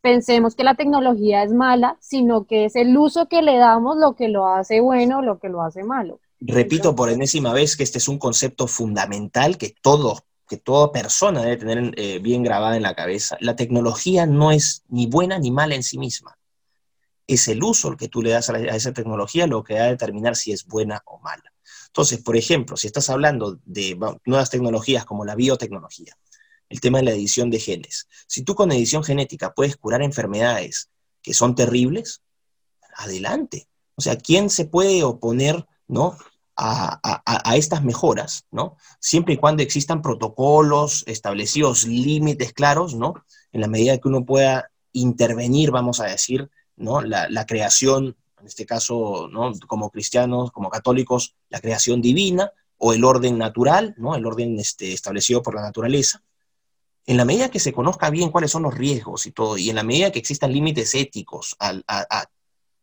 pensemos que la tecnología es mala, sino que es el uso que le damos lo que lo hace bueno, lo que lo hace malo. Repito por enésima vez que este es un concepto fundamental que todo, que toda persona debe tener eh, bien grabada en la cabeza. La tecnología no es ni buena ni mala en sí misma. Es el uso que tú le das a, a esa tecnología lo que va a determinar si es buena o mala. Entonces, por ejemplo, si estás hablando de nuevas tecnologías como la biotecnología, el tema de la edición de genes. Si tú con edición genética puedes curar enfermedades que son terribles, adelante. O sea, ¿quién se puede oponer ¿no? a, estas mejoras? ¿no? Siempre y cuando existan protocolos establecidos, límites claros, ¿no? en la medida que uno pueda intervenir, vamos a decir, ¿no? la, creación, en este caso, ¿no? como cristianos, como católicos, la creación divina o el orden natural, ¿no? el orden este, establecido por la naturaleza en la medida que se conozca bien cuáles son los riesgos y todo, y en la medida que existan límites éticos a,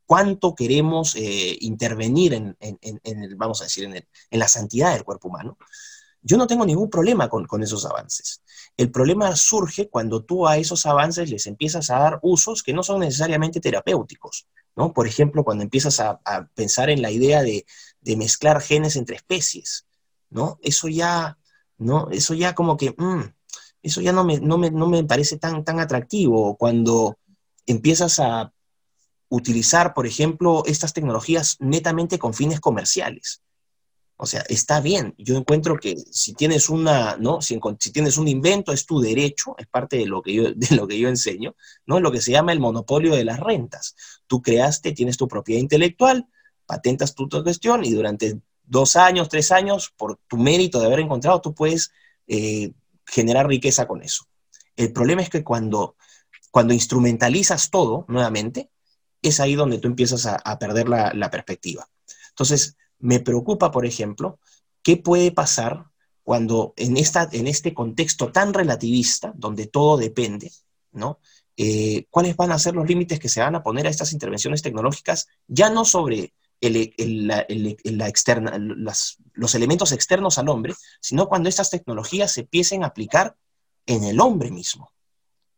cuánto queremos eh, intervenir en, vamos a decir, en, la santidad del cuerpo humano, yo no tengo ningún problema con, esos avances. El problema surge cuando tú a esos avances les empiezas a dar usos que no son necesariamente terapéuticos, ¿no? Por ejemplo, cuando empiezas a, pensar en la idea de, mezclar genes entre especies, ¿no? Eso ya, ¿no? Eso ya como que, mm, eso ya no me, no me, parece tan, tan atractivo. Cuando empiezas a utilizar, por ejemplo, estas tecnologías netamente con fines comerciales. O sea, está bien. Yo encuentro que si tienes una, ¿no? Si, tienes un invento, es tu derecho, es parte de lo que yo, de lo que yo enseño, ¿no? Lo que se llama el monopolio de las rentas. Tú creaste, tienes tu propiedad intelectual, patentas tu, tu cuestión y durante dos años, tres años, por tu mérito de haber encontrado, tú puedes eh, generar riqueza con eso. El problema es que cuando, cuando instrumentalizas todo nuevamente, es ahí donde tú empiezas a, perder la, perspectiva. Entonces, me preocupa, por ejemplo, qué puede pasar cuando en, esta, en este contexto tan relativista, donde todo depende, ¿no? Eh, ¿Cuáles van a ser los límites que se van a poner a estas intervenciones tecnológicas, ya no sobre la, externa, los elementos externos al hombre, sino cuando estas tecnologías se empiecen a aplicar en el hombre mismo,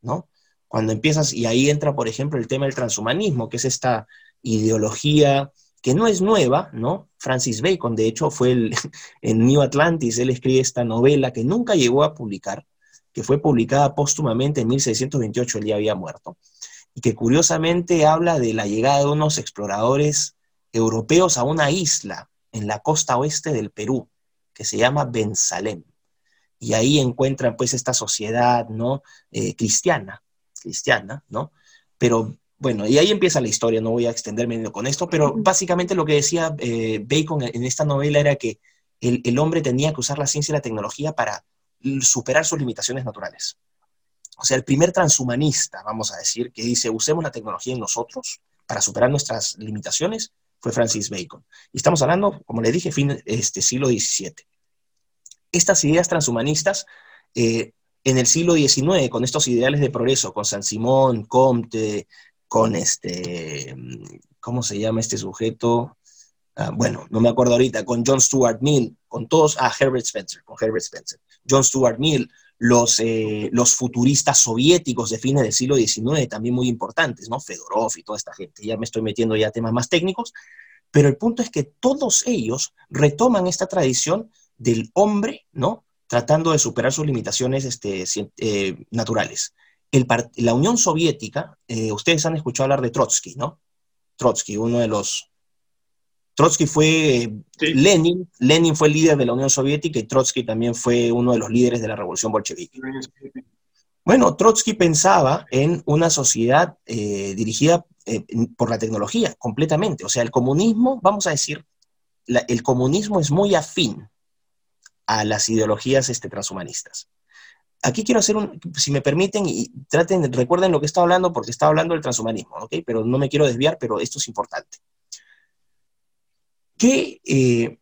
¿no? Cuando empiezas, y ahí entra, por ejemplo, el tema del transhumanismo, que es esta ideología que no es nueva, ¿no? Francis Bacon, de hecho, fue el, en New Atlantis, él escribe esta novela que nunca llegó a publicar, que fue publicada póstumamente en 1628, él ya había muerto, y que curiosamente habla de la llegada de unos exploradores europeos a una isla en la costa oeste del Perú, que se llama Bensalem. Y ahí encuentran pues esta sociedad, ¿no? Eh, cristiana, cristiana, ¿no? Pero bueno, y ahí empieza la historia, no voy a extenderme con esto, pero básicamente lo que decía eh, Bacon en esta novela era que el, el, hombre tenía que usar la ciencia y la tecnología para superar sus limitaciones naturales. O sea, el primer transhumanista, vamos a decir, que dice, usemos la tecnología en nosotros para superar nuestras limitaciones, fue Francis Bacon. Y estamos hablando, como le dije, fin este siglo XVII. Estas ideas transhumanistas, eh, en el siglo XIX, con estos ideales de progreso, con San Simón, Comte, con este, ¿cómo se llama este sujeto? Ah, bueno, no me acuerdo ahorita, con John Stuart Mill, con todos, ah, Herbert Spencer, con Herbert Spencer, John Stuart Mill, los, eh, los futuristas soviéticos de fines del siglo XIX, también muy importantes, ¿no? Fedorov y toda esta gente. Ya me estoy metiendo ya a temas más técnicos, pero el punto es que todos ellos retoman esta tradición del hombre, ¿no? Tratando de superar sus limitaciones este, eh, naturales. La Unión Soviética, eh, ustedes han escuchado hablar de Trotsky, ¿no? Trotsky, uno de los Trotsky fue Lenin, Lenin fue el líder de la Unión Soviética y Trotsky también fue uno de los líderes de la revolución bolchevique. Bueno, Trotsky pensaba en una sociedad eh, dirigida eh, por la tecnología completamente. O sea, el comunismo, vamos a decir, el comunismo es muy afín a las ideologías este, transhumanistas. Aquí quiero hacer un, si me permiten, y traten, recuerden lo que estaba hablando porque estaba hablando del transhumanismo, ¿ok? Pero no me quiero desviar, pero esto es importante que eh,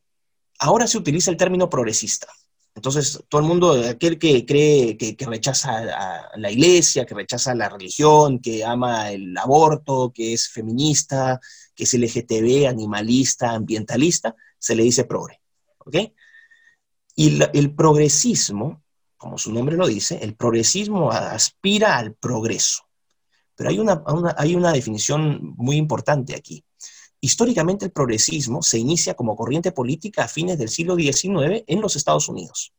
ahora se utiliza el término progresista. Entonces, todo el mundo, aquel que cree que, rechaza la iglesia, que rechaza la religión, que ama el aborto, que es feminista, que es LGTB, animalista, ambientalista, se le dice progre. ¿Ok? Y el progresismo, como su nombre lo dice, el progresismo aspira al progreso. Pero hay una, hay una definición muy importante aquí. Históricamente el progresismo se inicia como corriente política a fines del siglo XIX en los Estados Unidos.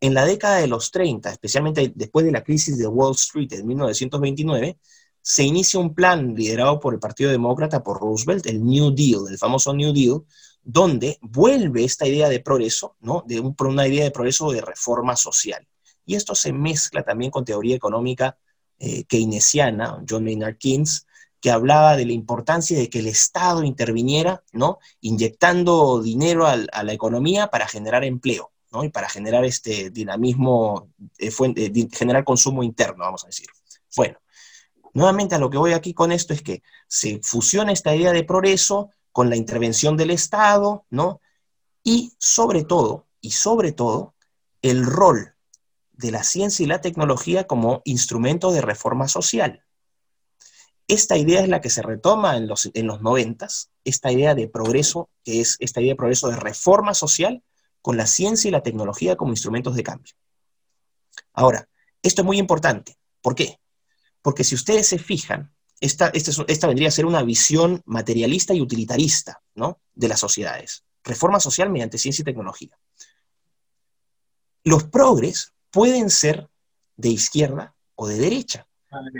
En la década de los 30, especialmente después de la crisis de Wall Street en 1929, se inicia un plan liderado por el Partido Demócrata, por Roosevelt, el New Deal, el famoso New Deal, donde vuelve esta idea de progreso, ¿no? de una idea de progreso de reforma social. Y esto se mezcla también con teoría económica eh, keynesiana, John Maynard Keynes, que hablaba de la importancia de que el Estado interviniera, ¿no? inyectando dinero a la economía para generar empleo. ¿no? y para generar este dinamismo, eh, eh, generar consumo interno, vamos a decir. Bueno, nuevamente a lo que voy aquí con esto es que se fusiona esta idea de progreso con la intervención del Estado, ¿no? Y sobre todo, y sobre todo, el rol de la ciencia y la tecnología como instrumento de reforma social. Esta idea es la que se retoma en los, en los noventas, esta idea de progreso, que es esta idea de progreso de reforma social con la ciencia y la tecnología como instrumentos de cambio. Ahora, esto es muy importante. ¿Por qué? Porque si ustedes se fijan, esta, esta, vendría a ser una visión materialista y utilitarista ¿no? de las sociedades. Reforma social mediante ciencia y tecnología. Los progres pueden ser de izquierda o de derecha.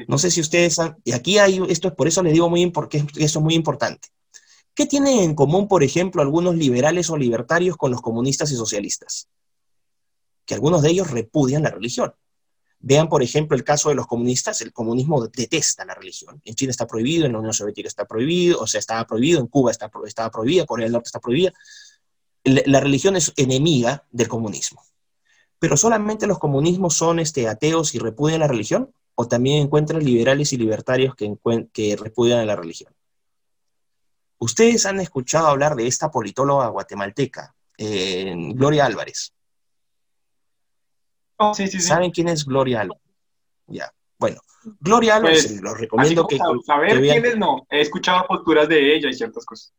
No sé si ustedes han, y aquí hay, esto es por eso les digo muy porque esto es muy importante. ¿Qué tienen en común, por ejemplo, algunos liberales o libertarios con los comunistas y socialistas? Que algunos de ellos repudian la religión. Vean, por ejemplo, el caso de los comunistas. El comunismo detesta la religión. En China está prohibido, en la Unión Soviética está prohibido, o sea, estaba prohibido, en Cuba está, estaba prohibida, Corea del Norte está prohibida. La, religión es enemiga del comunismo. Pero solamente los comunismos son este, ateos y repudian la religión, o también encuentran liberales y libertarios que, repudian la religión. Ustedes han escuchado hablar de esta politóloga guatemalteca, eh, Gloria Álvarez. Oh, sí, sí, ¿Saben quién es Gloria Álvarez? Ya, bueno. Gloria Álvarez, pues, los recomiendo que... Saber quiénes no, he escuchado posturas de ella y ciertas cosas.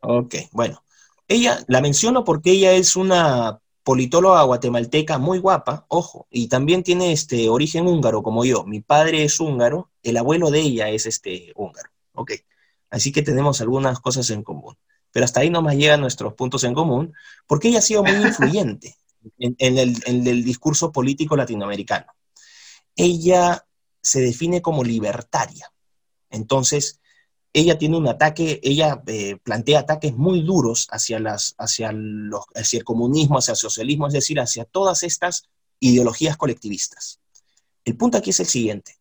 Ok, bueno. Ella, la menciono porque ella es una politóloga guatemalteca muy guapa, ojo, y también tiene este origen húngaro como yo. Mi padre es húngaro, el abuelo de ella es este húngaro. Ok, así que tenemos algunas cosas en común. Pero hasta ahí no más llegan nuestros puntos en común, porque ella ha sido muy influyente en, el, discurso político latinoamericano. Ella se define como libertaria. Entonces, ella tiene un ataque, ella eh, plantea ataques muy duros hacia, las, hacia, los, hacia el comunismo, hacia el socialismo, es decir, hacia todas estas ideologías colectivistas. El punto aquí es el siguiente.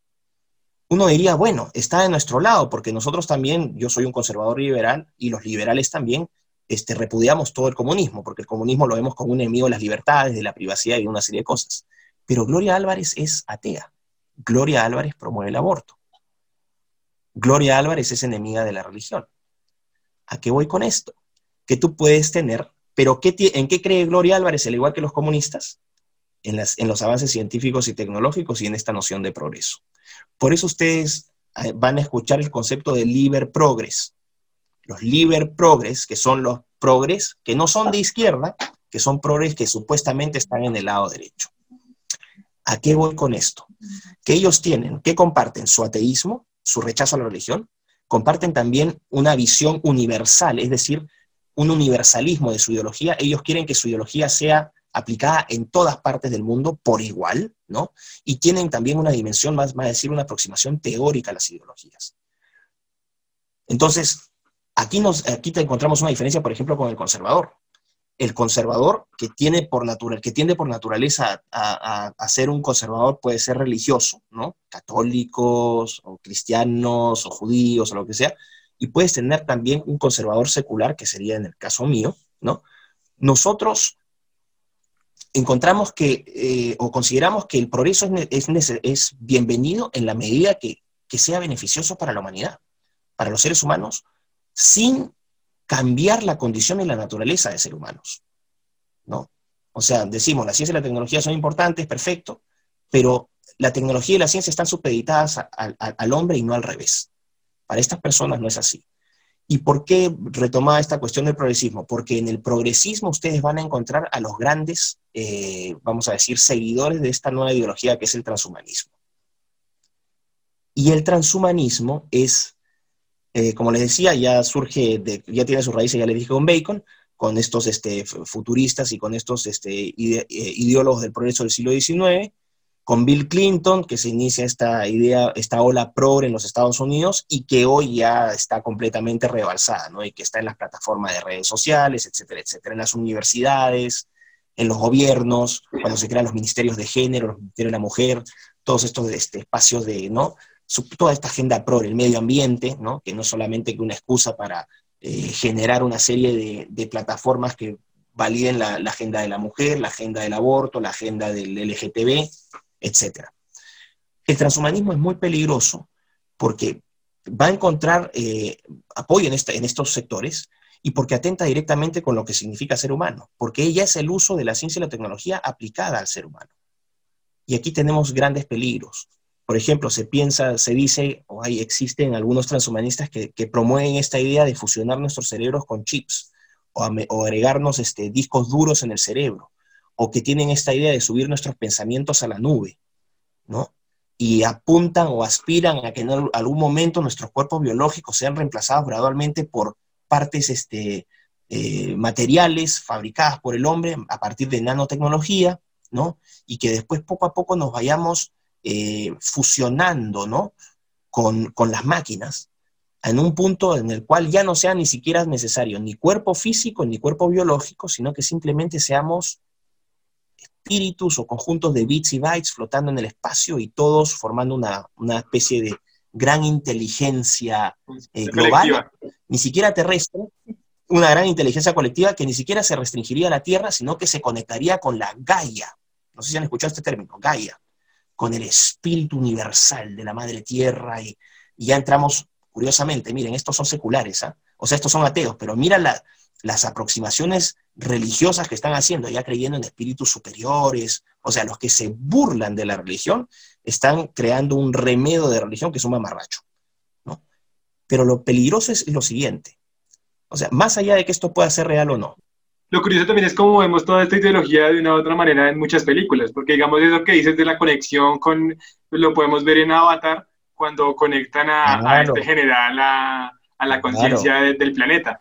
Uno diría, bueno, está de nuestro lado, porque nosotros también, yo soy un conservador liberal y los liberales también este, repudiamos todo el comunismo, porque el comunismo lo vemos como un enemigo de las libertades, de la privacidad y de una serie de cosas. Pero Gloria Álvarez es atea. Gloria Álvarez promueve el aborto. Gloria Álvarez es enemiga de la religión. ¿A qué voy con esto? Que tú puedes tener, pero ¿en qué cree Gloria Álvarez, al igual que los comunistas? En, en los avances científicos y tecnológicos y en esta noción de progreso. Por eso ustedes eh, van a escuchar el concepto de liber progress, los liber progres, que son los progres que no son de izquierda, que son progres que supuestamente están en el lado derecho. ¿A qué voy con esto? Que ellos tienen, que comparten su ateísmo, su rechazo a la religión, comparten también una visión universal, es decir, un universalismo de su ideología. Ellos quieren que su ideología sea aplicada en todas partes del mundo por igual, ¿no? Y tienen también una dimensión más, más decir, una aproximación teórica a las ideologías. Entonces, Aquí, nos, aquí te encontramos una diferencia, por ejemplo, con el conservador. El conservador que, tiene por natural, que tiende por naturaleza a, ser un conservador puede ser religioso, ¿no? Católicos o cristianos o judíos o lo que sea. Y puedes tener también un conservador secular, que sería en el caso mío, ¿no? Nosotros encontramos que, eh, o consideramos que el progreso es, es, bienvenido en la medida que, que, sea beneficioso para la humanidad, para los seres humanos, sin cambiar la condición y la naturaleza de ser humanos. ¿no? O sea, decimos, la ciencia y la tecnología son importantes, perfecto, pero la tecnología y la ciencia están supeditadas al hombre y no al revés. Para estas personas no es así. ¿Y por qué retomaba esta cuestión del progresismo? Porque en el progresismo ustedes van a encontrar a los grandes, eh, vamos a decir, seguidores de esta nueva ideología que es el transhumanismo. Y el transhumanismo es, eh, como les decía, ya surge, ya tiene sus raíces, ya le dije con Bacon, con estos este, futuristas y con estos este, eh, ideólogos del progreso del siglo XIX, con Bill Clinton, que se inicia esta idea, esta ola pro en los Estados Unidos y que hoy ya está completamente rebalsada, ¿no? Y que está en las plataformas de redes sociales, etcétera, etcétera, en las universidades, en los gobiernos, cuando se crean los ministerios de género, los ministerios de la mujer, todos estos este, espacios de, ¿no? Toda esta agenda pro, el medio ambiente, ¿no? Que no es solamente una excusa para eh, generar una serie de, plataformas que validen la, agenda de la mujer, la agenda del aborto, la agenda del LGTB, etc. El transhumanismo es muy peligroso porque va a encontrar eh, apoyo en, en estos sectores y porque atenta directamente con lo que significa ser humano, porque ella es el uso de la ciencia y la tecnología aplicada al ser humano. Y aquí tenemos grandes peligros. Por ejemplo, se piensa, se dice, o hay, existen algunos transhumanistas que, promueven esta idea de fusionar nuestros cerebros con chips o, agregarnos este, discos duros en el cerebro o que tienen esta idea de subir nuestros pensamientos a la nube, ¿no? Y apuntan o aspiran a que en algún momento nuestros cuerpos biológicos sean reemplazados gradualmente por partes este, eh, materiales fabricadas por el hombre a partir de nanotecnología, ¿no? Y que después poco a poco nos vayamos eh, fusionando, ¿no? Con, con las máquinas, en un punto en el cual ya no sea ni siquiera necesario ni cuerpo físico ni cuerpo biológico, sino que simplemente seamos espíritus o conjuntos de bits y bytes flotando en el espacio y todos formando una, especie de gran inteligencia eh, global, ni siquiera terrestre, una gran inteligencia colectiva que ni siquiera se restringiría a la Tierra, sino que se conectaría con la Gaia. No sé si han escuchado este término, Gaia, con el espíritu universal de la Madre Tierra y, ya entramos, curiosamente, miren, estos son seculares, ¿ah? o sea, estos son ateos, pero mira las aproximaciones religiosas que están haciendo, ya creyendo en espíritus superiores, o sea, los que se burlan de la religión, están creando un remedio de religión que es un mamarracho. ¿no? Pero lo peligroso es lo siguiente, o sea, más allá de que esto pueda ser real o no. Lo curioso también es cómo vemos toda esta ideología de una u otra manera en muchas películas, porque digamos eso que dices de la conexión con, lo podemos ver en Avatar, cuando conectan a, este general a, a la conciencia del planeta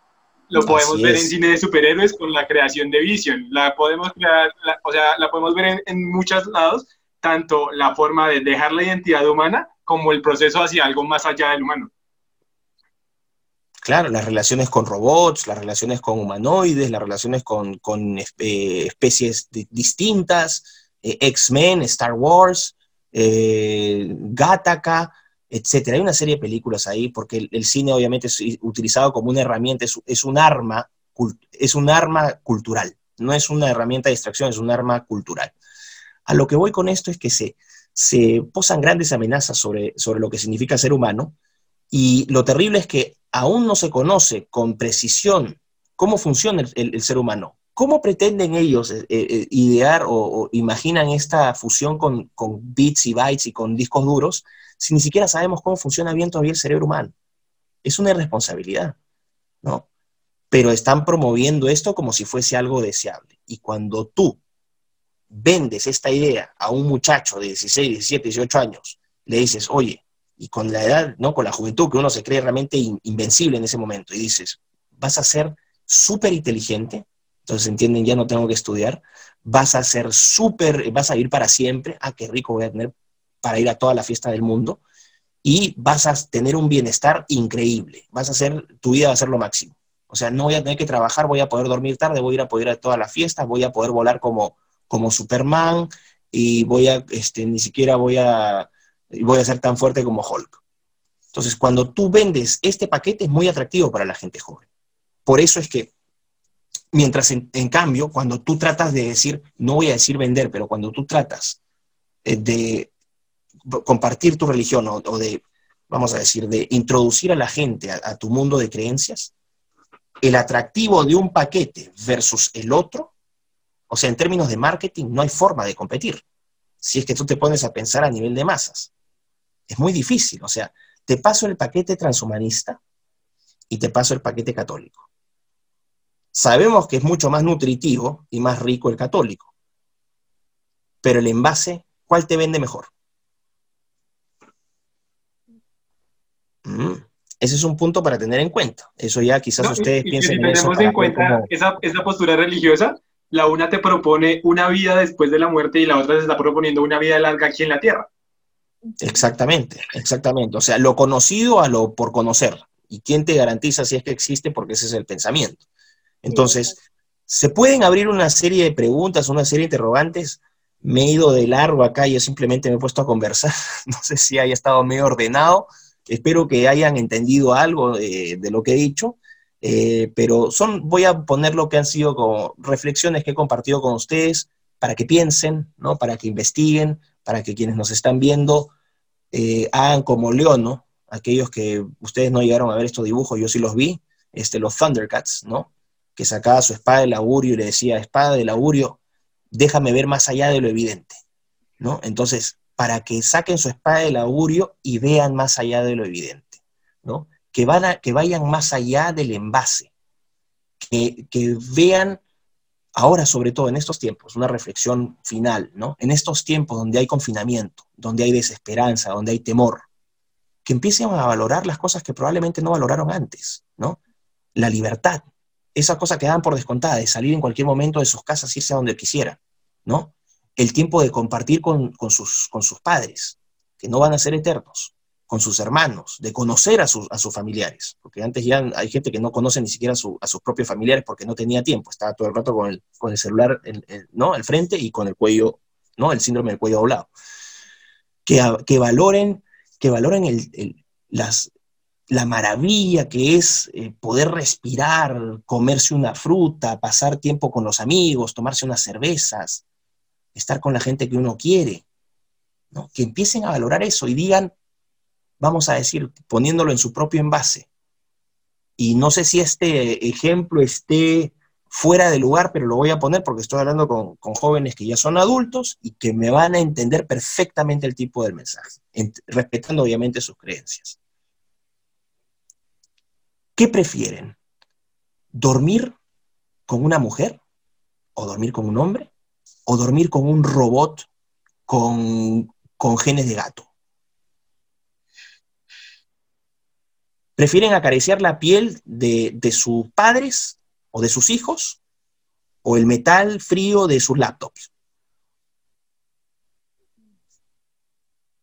lo podemos ver en cine de superhéroes con la creación de Vision. La podemos crear, o sea, la podemos ver en, muchos lados, tanto la forma de dejar la identidad humana como el proceso hacia algo más allá del humano. Claro, las relaciones con robots, las relaciones con humanoides, las relaciones con, eh, especies distintas, eh, X-Men, Star Wars, eh, Gattaca, etcétera. Hay una serie de películas ahí, porque el, cine obviamente es utilizado como una herramienta, es, un arma, es un arma cultural, no es una herramienta de distracción, es un arma cultural. A lo que voy con esto es que se, se posan grandes amenazas sobre, sobre lo que significa ser humano, y lo terrible es que aún no se conoce con precisión cómo funciona el, ser humano. ¿Cómo pretenden ellos eh, eh, idear o, imaginan esta fusión con, con bits y bytes y con discos duros si ni siquiera sabemos cómo funciona bien todavía el cerebro humano? Es una irresponsabilidad, ¿no? Pero están promoviendo esto como si fuese algo deseable. Y cuando tú vendes esta idea a un muchacho de 16, 17, 18 años, le dices, oye, y con la edad, ¿no? Con la juventud, que uno se cree realmente invencible en ese momento, y dices, vas a ser súper inteligente, entonces entienden, ya no tengo que estudiar, vas a ser súper, vas a ir para siempre, ah, qué rico voy a tener para ir a toda la fiesta del mundo y vas a tener un bienestar increíble. Vas a hacer, tu vida va a ser lo máximo. O sea, no voy a tener que trabajar, voy a poder dormir tarde, voy a ir a poder ir a todas las fiestas, voy a poder volar como, como Superman y voy a, este, ni siquiera voy a, voy a ser tan fuerte como Hulk. Entonces, cuando tú vendes este paquete es muy atractivo para la gente joven. Por eso es que, mientras en, en cambio, cuando tú tratas de decir, no voy a decir vender, pero cuando tú tratas eh, de compartir tu religión o, de, vamos a decir, de introducir a la gente a, tu mundo de creencias, el atractivo de un paquete versus el otro, o sea, en términos de marketing, no hay forma de competir. Si es que tú te pones a pensar a nivel de masas. Es muy difícil. O sea, te paso el paquete transhumanista y te paso el paquete católico. Sabemos que es mucho más nutritivo y más rico el católico. Pero el envase, ¿cuál te vende mejor? Mm, ese es un punto para tener en cuenta. Eso ya quizás ustedes piensen en eso. en cuenta esa, esa postura religiosa, la una te propone una vida después de la muerte y la otra te está proponiendo una vida larga aquí en la tierra. Exactamente, exactamente. O sea, lo conocido a lo por conocer. ¿Y quién te garantiza si es que existe? Porque ese es el pensamiento. Entonces, se pueden abrir una serie de preguntas, una serie de interrogantes. Me he ido de largo acá, yo simplemente me he puesto a conversar. No sé si haya estado medio ordenado. Espero que hayan entendido algo de, lo que he dicho. Eh, pero son, voy a poner lo que han sido como reflexiones que he compartido con ustedes para que piensen, ¿no? para que investiguen, para que quienes nos están viendo eh, hagan como León, ¿no? aquellos que ustedes no llegaron a ver estos dibujos, yo sí los vi, este, los Thundercats, ¿no? que sacaba su espada del augurio y le decía, espada del augurio, déjame ver más allá de lo evidente, ¿no? Entonces, para que saquen su espada del augurio y vean más allá de lo evidente, ¿no? Que, van a, que vayan más allá del envase, que, que vean ahora, sobre todo en estos tiempos, una reflexión final, ¿no? En estos tiempos donde hay confinamiento, donde hay desesperanza, donde hay temor, que empiecen a valorar las cosas que probablemente no valoraron antes, ¿no? La libertad, esa cosa que dan por descontada, de salir en cualquier momento de sus casas, irse a donde quisiera, ¿no? El tiempo de compartir con, sus, con sus padres, que no van a ser eternos, con sus hermanos, de conocer a, sus, a sus familiares, porque antes ya hay gente que no conoce ni siquiera a, sus propios familiares porque no tenía tiempo, estaba todo el rato con el, con el celular ¿no? al frente y con el cuello, ¿no? el síndrome del cuello doblado. Que, que valoren, que valoren el, las, la maravilla que es eh, poder respirar, comerse una fruta, pasar tiempo con los amigos, tomarse unas cervezas, estar con la gente que uno quiere, ¿no? que empiecen a valorar eso y digan, vamos a decir, poniéndolo en su propio envase. Y no sé si este ejemplo esté fuera de lugar, pero lo voy a poner porque estoy hablando con, con jóvenes que ya son adultos y que me van a entender perfectamente el tipo del mensaje, respetando obviamente sus creencias. ¿Qué prefieren? ¿Dormir con una mujer? ¿O dormir con un hombre? ¿O dormir con un robot con, genes de gato? ¿Prefieren acariciar la piel de, de sus padres o de sus hijos? ¿O el metal frío de sus laptops?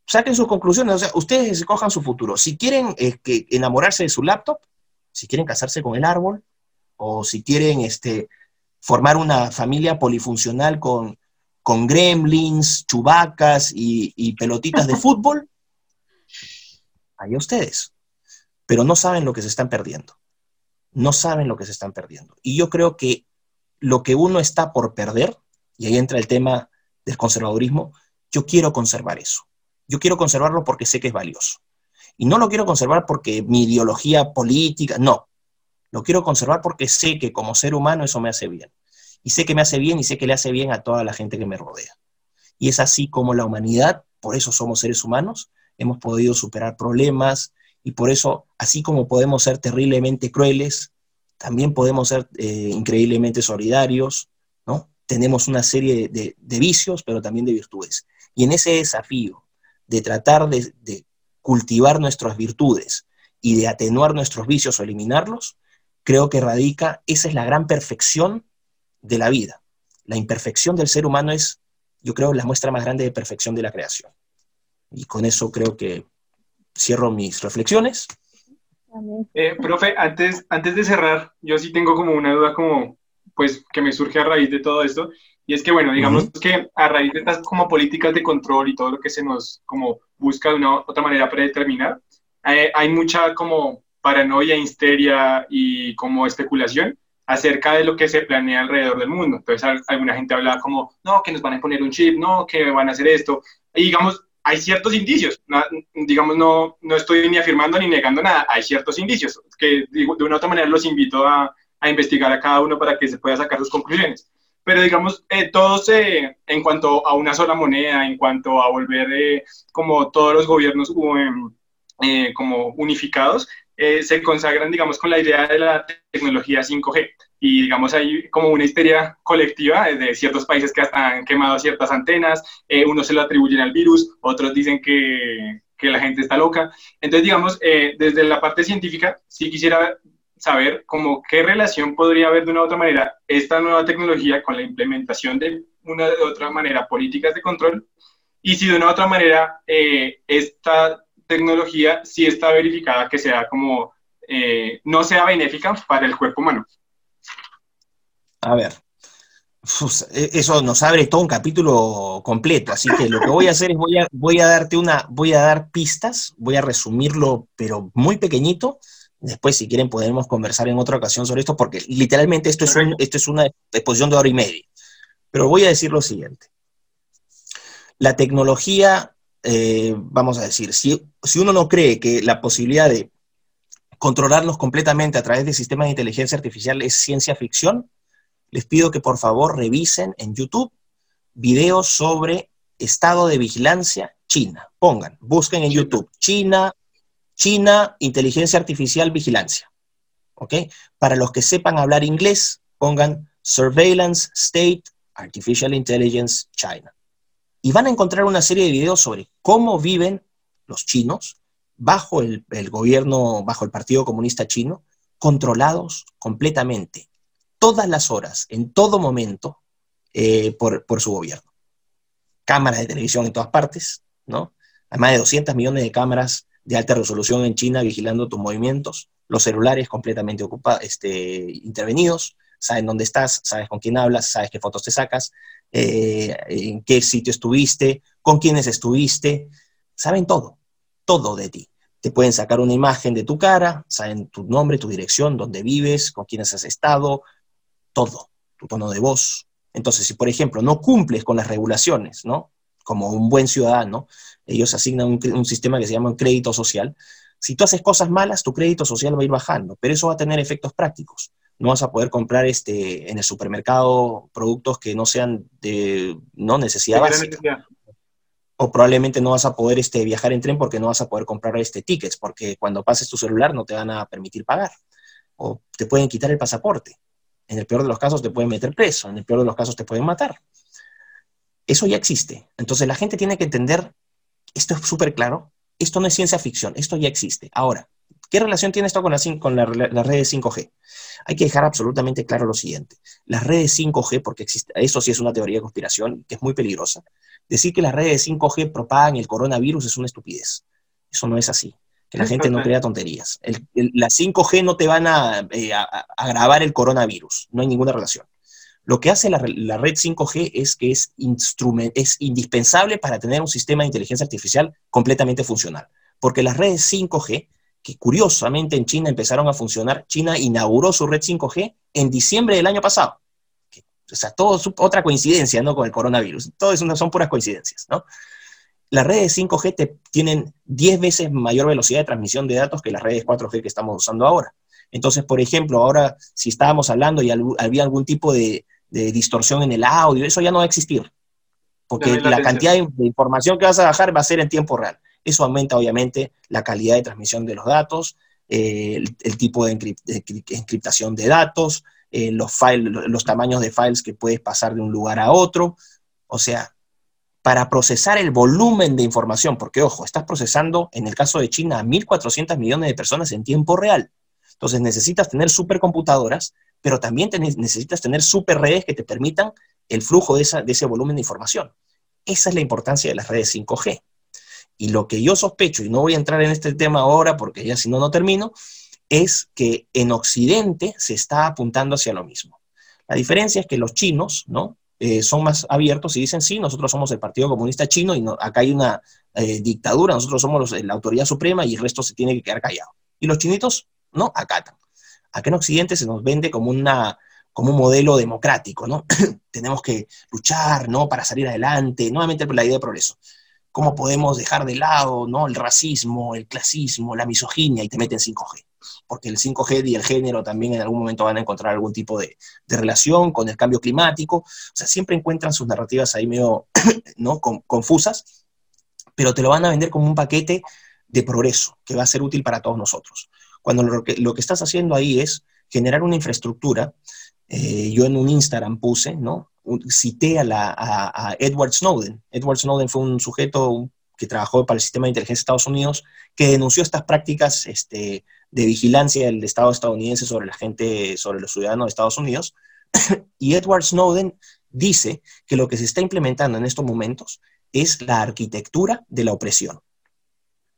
saquen sus conclusiones, o sea, ustedes escojan su futuro. Si quieren eh, enamorarse de su laptop, si quieren casarse con el árbol o si quieren este, formar una familia polifuncional con, con gremlins, chubacas y, pelotitas de fútbol, allá ustedes. Pero no saben lo que se están perdiendo. No saben lo que se están perdiendo. Y yo creo que lo que uno está por perder, y ahí entra el tema del conservadurismo, yo quiero conservar eso. Yo quiero conservarlo porque sé que es valioso. Y no lo quiero conservar porque mi ideología política, no. Lo quiero conservar porque sé que como ser humano eso me hace bien. Y sé que me hace bien y sé que le hace bien a toda la gente que me rodea. Y es así como la humanidad, por eso somos seres humanos, hemos podido superar problemas y por eso, así como podemos ser terriblemente crueles, también podemos ser eh, increíblemente solidarios, ¿no? Tenemos una serie de, vicios, pero también de virtudes. Y en ese desafío de tratar de, cultivar nuestras virtudes y de atenuar nuestros vicios o eliminarlos, creo que radica, esa es la gran perfección de la vida. La imperfección del ser humano es, yo creo, la muestra más grande de perfección de la creación. Y con eso creo que cierro mis reflexiones. Eh, profe, antes, antes de cerrar, yo sí tengo como una duda como, pues, que me surge a raíz de todo esto, y es que, bueno, digamos que a raíz de estas como políticas de control y todo lo que se nos como busca de una otra manera predeterminar, eh, hay mucha como paranoia, histeria y como especulación acerca de lo que se planea alrededor del mundo. Entonces alguna gente habla como, no, que nos van a poner un chip, no, que van a hacer esto. Y digamos, hay ciertos indicios, digamos, no, no estoy ni afirmando ni negando nada, hay ciertos indicios que de una u otra manera los invito a, a investigar a cada uno para que se pueda sacar sus conclusiones. Pero digamos, eh, todos eh, en cuanto a una sola moneda, en cuanto a volver eh, como todos los gobiernos em, como unificados, se consagran, digamos, con la idea de la tecnología 5G. Y, digamos, hay como una histeria colectiva de ciertos países que hasta han quemado ciertas antenas, unos se lo atribuyen al virus, otros dicen que, que la gente está loca. Entonces, digamos, eh, desde la parte científica, sí quisiera saber cómo qué relación podría haber de una u otra manera esta nueva tecnología con la implementación de una de otra manera políticas de control y si de una u otra manera eh, esta tecnología sí está verificada que sea como eh, no sea benéfica para el cuerpo humano. A ver, e, eso nos abre todo un capítulo completo, así que lo que voy a hacer es voy a, voy a darte una, voy a dar pistas, voy a resumirlo, pero muy pequeñito. Después, si quieren, podemos conversar en otra ocasión sobre esto, porque literalmente esto es, esto es una exposición de hora y media. Pero voy a decir lo siguiente. La tecnología, eh, vamos a decir, si, si uno no cree que la posibilidad de controlarlos completamente a través de sistemas de inteligencia artificial es ciencia ficción, les pido que por favor revisen en YouTube videos sobre estado de vigilancia China. Pongan, busquen en YouTube China, China, inteligencia artificial, vigilancia. ¿Ok? Para los que sepan hablar inglés, pongan Surveillance State Artificial Intelligence China. Y van a encontrar una serie de videos sobre cómo viven los chinos bajo el, el gobierno, bajo el Partido Comunista Chino, controlados completamente todas las horas, en todo momento, eh, por, su gobierno. Cámaras de televisión en todas partes, ¿no? Hay más de 200 millones de cámaras de alta resolución en China vigilando tus movimientos, los celulares completamente ocupados, este, intervenidos, saben dónde estás, sabes con quién hablas, sabes qué fotos te sacas, eh, en qué sitio estuviste, con quiénes estuviste, saben todo, todo de ti. Te pueden sacar una imagen de tu cara, saben tu nombre, tu dirección, dónde vives, con quiénes has estado, todo, tu tono de voz. Entonces, si por ejemplo no cumples con las regulaciones, ¿no? Como un buen ciudadano, ellos asignan un, sistema que se llama un crédito social. Si tú haces cosas malas, tu crédito social va a ir bajando, pero eso va a tener efectos prácticos. No vas a poder comprar este, en el supermercado productos que no sean de no necesidad básica. O probablemente no vas a poder este, viajar en tren porque no vas a poder comprar este, tickets, porque cuando pases tu celular no te van a permitir pagar. O te pueden quitar el pasaporte. En el peor de los casos te pueden meter preso, en el peor de los casos te pueden matar. Eso ya existe. Entonces la gente tiene que entender, esto es súper claro, esto no es ciencia ficción, esto ya existe. Ahora, ¿qué relación tiene esto con, las redes 5G? Hay que dejar absolutamente claro lo siguiente. Las redes 5G, porque existe, eso sí es una teoría de conspiración que es muy peligrosa, decir que las redes 5G propagan el coronavirus es una estupidez. Eso no es así que la gente no crea tonterías. las 5G no te van eh, a, agravar el coronavirus, no hay ninguna relación. Lo que hace la, red 5G es que es, es indispensable para tener un sistema de inteligencia artificial completamente funcional. Porque las redes 5G, que curiosamente en China empezaron a funcionar, China inauguró su red 5G en diciembre del año pasado. O sea, todo es otra coincidencia, ¿no? Con el coronavirus. Todo son puras coincidencias, ¿no? Las redes 5G tienen 10 veces mayor velocidad de transmisión de datos que las redes 4G que estamos usando ahora. Entonces, por ejemplo, ahora si estábamos hablando y había algún tipo de, distorsión en el audio, eso ya no va a existir, porque la, cantidad de, información que vas a bajar va a ser en tiempo real. Eso aumenta obviamente la calidad de transmisión de los datos, eh, el, tipo de, encriptación de datos, eh, los, los tamaños de files que puedes pasar de un lugar a otro. O sea, para procesar el volumen de información, porque ojo, estás procesando en el caso de China a 1.400 millones de personas en tiempo real. Entonces necesitas tener supercomputadoras, pero también necesitas tener super redes que te permitan el flujo de, de ese volumen de información. Esa es la importancia de las redes 5G. Y lo que yo sospecho, y no voy a entrar en este tema ahora porque ya si no, no termino, es que en Occidente se está apuntando hacia lo mismo. La diferencia es que los chinos, ¿no? Eh, son más abiertos y dicen, sí, nosotros somos el Partido Comunista Chino y acá hay una eh, dictadura, nosotros somos la autoridad suprema y el resto se tiene que quedar callado. Y los chinitos no acatan. Acá en Occidente se nos vende como, una, como un modelo democrático, ¿no? Tenemos que luchar, ¿no? Para salir adelante, nuevamente la idea de progreso. ¿Cómo podemos dejar de lado, ¿no? El racismo, el clasismo, la misoginia y te meten 5G? Porque el 5G y el género también en algún momento van a encontrar algún tipo de, relación con el cambio climático. O sea, siempre encuentran sus narrativas ahí medio ¿no? confusas, pero te lo van a vender como un paquete de progreso que va a ser útil para todos nosotros. Cuando lo que, lo que estás haciendo ahí es generar una infraestructura. Eh, yo en un Instagram puse, ¿no? Cité a, la, a Edward Snowden. Edward Snowden fue un sujeto que trabajó para el sistema de inteligencia de Estados Unidos, que denunció estas prácticas este, de vigilancia del Estado estadounidense sobre la gente, sobre los ciudadanos de Estados Unidos. y Edward Snowden dice que lo que se está implementando en estos momentos es la arquitectura de la opresión.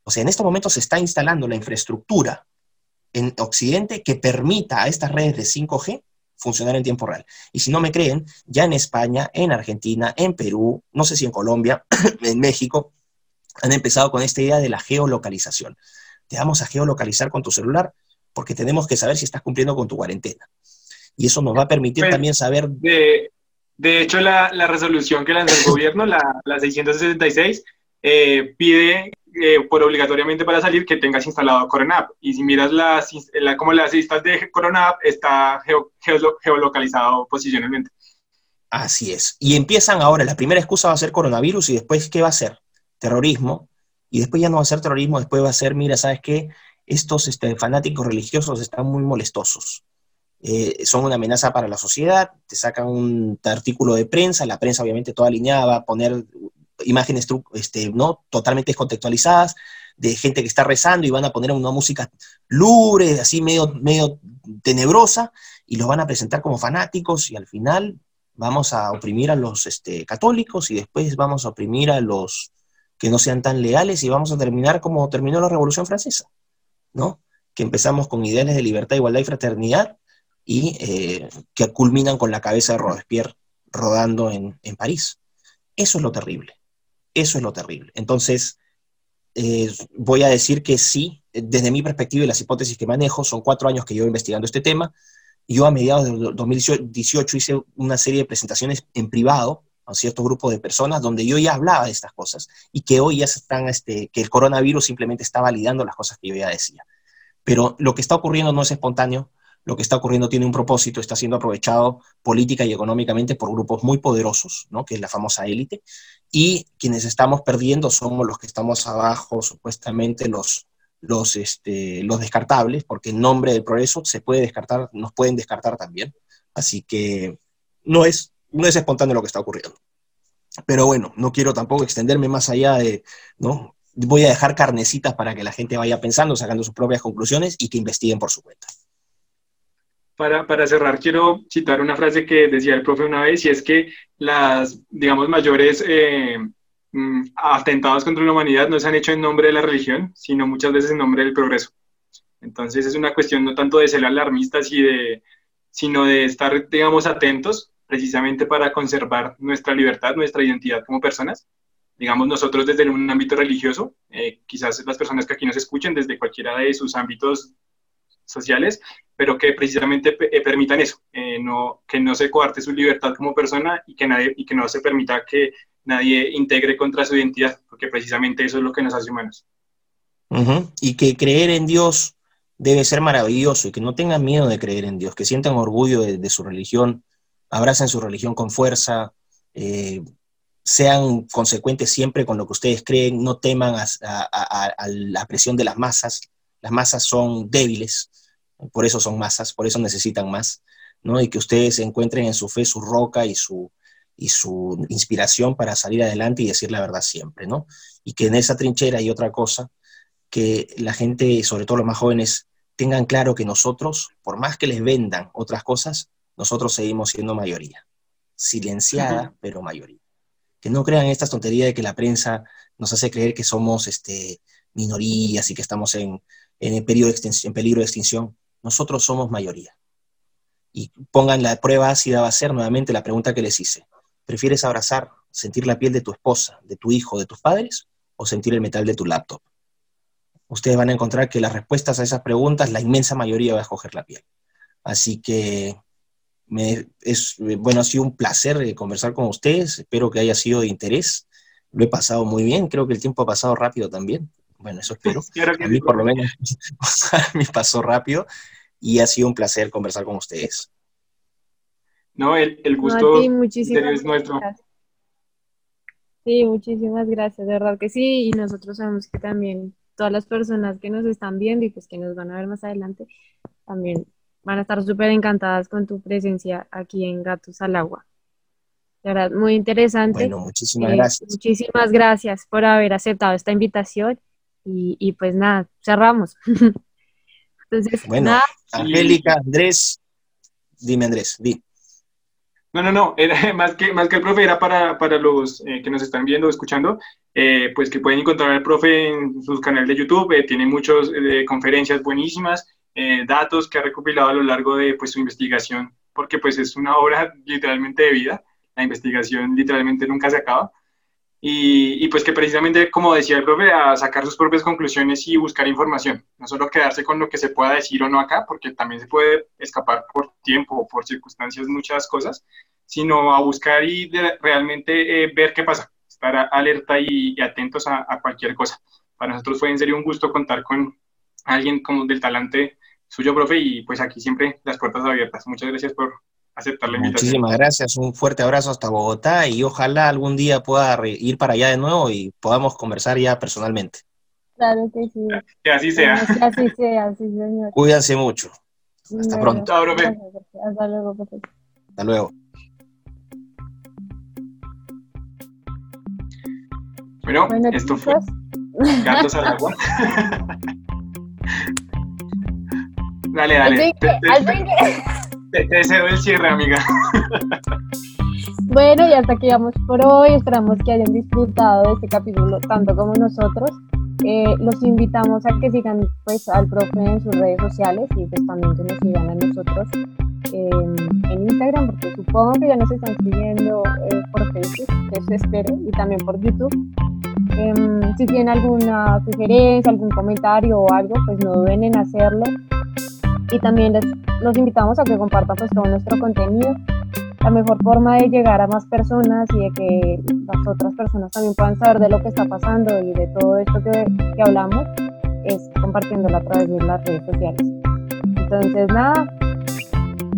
O sea, en estos momentos se está instalando la infraestructura en Occidente que permita a estas redes de 5G funcionar en tiempo real. Y si no me creen, ya en España, en Argentina, en Perú, no sé si en Colombia, en México, han empezado con esta idea de la geolocalización. Te vamos a geolocalizar con tu celular porque tenemos que saber si estás cumpliendo con tu cuarentena. Y eso nos va a permitir pues, también saber... De, de hecho, la, la, resolución que lanzó el gobierno, la, la 666, eh, pide eh, por obligatoriamente para salir que tengas instalado Corona App. Y si miras las, la, como las listas de Corona App, está geolocalizado posicionalmente. Así es. Y empiezan ahora, la primera excusa va a ser coronavirus y después, ¿qué va a ser? Terrorismo. Y después ya no va a ser terrorismo, después va a ser, mira, ¿sabes qué? Estos este, fanáticos religiosos están muy molestosos. Eh, son una amenaza para la sociedad, te sacan un artículo de prensa, la prensa obviamente toda alineada va a poner imágenes este, ¿no? totalmente descontextualizadas de gente que está rezando y van a poner una música lúgubre, así medio, medio tenebrosa, y los van a presentar como fanáticos y al final vamos a oprimir a los este, católicos y después vamos a oprimir a los que no sean tan leales y vamos a terminar como terminó la Revolución Francesa, ¿no? Que empezamos con ideales de libertad, igualdad y fraternidad y eh, que culminan con la cabeza de Robespierre rodando en, en París. Eso es lo terrible. Eso es lo terrible. Entonces, eh, voy a decir que sí, desde mi perspectiva y las hipótesis que manejo, son cuatro años que llevo investigando este tema. Yo a mediados de 2018 hice una serie de presentaciones en privado a cierto grupo de personas donde yo ya hablaba de estas cosas y que hoy ya están, este, que el coronavirus simplemente está validando las cosas que yo ya decía. Pero lo que está ocurriendo no es espontáneo, lo que está ocurriendo tiene un propósito, está siendo aprovechado política y económicamente por grupos muy poderosos, ¿no? que es la famosa élite, y quienes estamos perdiendo somos los que estamos abajo, supuestamente los, los, este, los descartables, porque en nombre del progreso se puede descartar, nos pueden descartar también. Así que no es, no es espontáneo lo que está ocurriendo. Pero bueno, no quiero tampoco extenderme más allá de, ¿no? Voy a dejar carnecitas para que la gente vaya pensando, sacando sus propias conclusiones y que investiguen por su cuenta para, cerrar, quiero citar una frase que decía el profe una vez, y es que las, digamos, mayores eh, mm, atentados contra la humanidad no se han hecho en nombre de la religión, sino muchas veces en nombre del progreso. Entonces es una cuestión no tanto de ser alarmistas, y de, sino de estar, digamos, atentos precisamente para conservar nuestra libertad, nuestra identidad como personas. Digamos, nosotros desde un ámbito religioso, eh, quizás las personas que aquí nos escuchen desde cualquiera de sus ámbitos sociales, pero que precisamente eh, permitan eso, eh, no, que no se coarte su libertad como persona y que, nadie, y que no se permita que nadie integre contra su identidad, porque precisamente eso es lo que nos hace humanos. Y que creer en Dios debe ser maravilloso y que no tengan miedo de creer en Dios, que sientan orgullo de, su religión, abracen su religión con fuerza, eh, sean consecuentes siempre con lo que ustedes creen, no teman a la presión de las masas. Las masas son débiles, por eso son masas, por eso necesitan más, ¿no? Y que ustedes encuentren en su fe su roca y su, y su inspiración para salir adelante y decir la verdad siempre, ¿no? Y que en esa trinchera hay otra cosa, que la gente, sobre todo los más jóvenes, tengan claro que nosotros, por más que les vendan otras cosas, nosotros seguimos siendo mayoría, silenciada, pero mayoría. Que no crean estas tonterías de que la prensa nos hace creer que somos este, minorías y que estamos en, en, en peligro de extinción nosotros somos mayoría. Y pongan la prueba ácida va a ser nuevamente la pregunta que les hice. ¿Prefieres abrazar, sentir la piel de tu esposa, de tu hijo, de tus padres o sentir el metal de tu laptop? Ustedes van a encontrar que las respuestas a esas preguntas, la inmensa mayoría va a escoger la piel. Así que es, bueno, ha sido un placer eh, conversar con ustedes. Espero que haya sido de interés. Lo he pasado muy bien. Creo que el tiempo ha pasado rápido también. Bueno, eso espero. a mí por lo menos me pasó rápido y ha sido un placer conversar con ustedes. No, el, el gusto es nuestro. Sí, muchísimas gracias, de verdad que sí, y nosotros sabemos que también todas las personas que nos están viendo y pues que nos van a ver más adelante, también van a estar súper encantadas con tu presencia aquí en Gatos al Agua. De verdad, muy interesante. Bueno, muchísimas gracias. Muchísimas gracias por haber aceptado esta invitación y, pues nada, cerramos. Entonces, bueno, Angélica, Andrés, dime Andrés, di. No, no, no, era, más, que, más que el profe era para, para los eh, que nos están viendo o escuchando, eh, pues que pueden encontrar al profe en su canal de YouTube, eh, tiene muchas conferencias buenísimas, datos que ha recopilado a lo largo de pues, su investigación, porque pues es una obra literalmente de vida, la investigación literalmente nunca se acaba, y, y, pues que precisamente, como decía el profe, a sacar sus propias conclusiones y buscar información, no solo quedarse con lo que se pueda decir o no acá, porque también se puede escapar por tiempo o por circunstancias muchas cosas, sino a buscar y realmente eh, ver qué pasa, estar alerta y, atentos a, cualquier cosa. Para nosotros fue en serio un gusto contar con alguien como del talante suyo, profe, y pues aquí siempre las puertas abiertas. Muchas gracias por aceptar la invitación. Muchísimas gracias, un fuerte abrazo hasta Bogotá y ojalá algún día pueda ir para allá de nuevo y podamos conversar ya personalmente. Claro que sí. Que así sea. Que así sea, sí, señor. Cuídense mucho. Hasta pronto. Hasta luego, profe. Hasta luego. Bueno, esto fue Gatos al agua. dale, dale. Te, deseo el cierre, amiga. Bueno, y hasta aquí vamos por hoy. Esperamos que hayan disfrutado de este capítulo tanto como nosotros. Eh, los invitamos a que sigan pues, al profe en sus redes sociales y pues también que nos sigan a nosotros en Instagram, porque supongo que ya nos están siguiendo eh, por Facebook, eso espero, y también por YouTube. Em, si tienen alguna sugerencia, algún comentario o algo, pues no duden en hacerlo. Y también les, los invitamos a que compartan pues todo nuestro contenido. La mejor forma de llegar a más personas y de que las otras personas también puedan saber de lo que está pasando y de todo esto que, que hablamos es compartiéndolo a través de las redes sociales. Entonces, nada,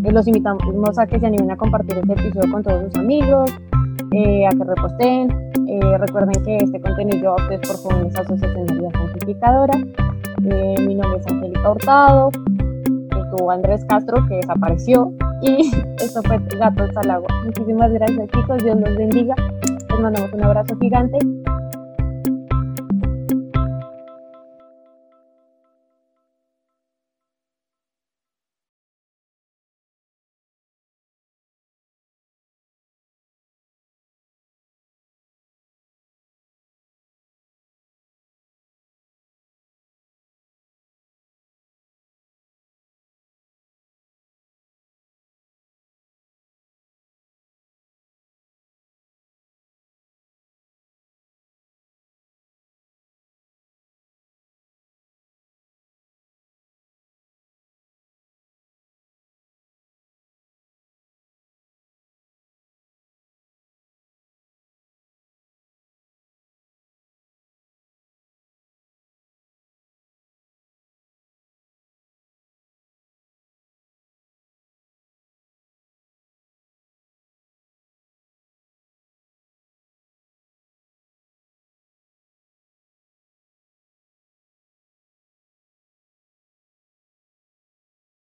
eh, los invitamos a que se animen a compartir este episodio con todos sus amigos, eh, a que reposten. Eh, recuerden que este contenido es por Jóvenes Asociación de Santificadora. mi nombre es Angélica Hurtado. Andrés Castro, que desapareció. Y esto fue Gatos al Agua. Muchísimas gracias, chicos. Dios los bendiga. Les mandamos un abrazo gigante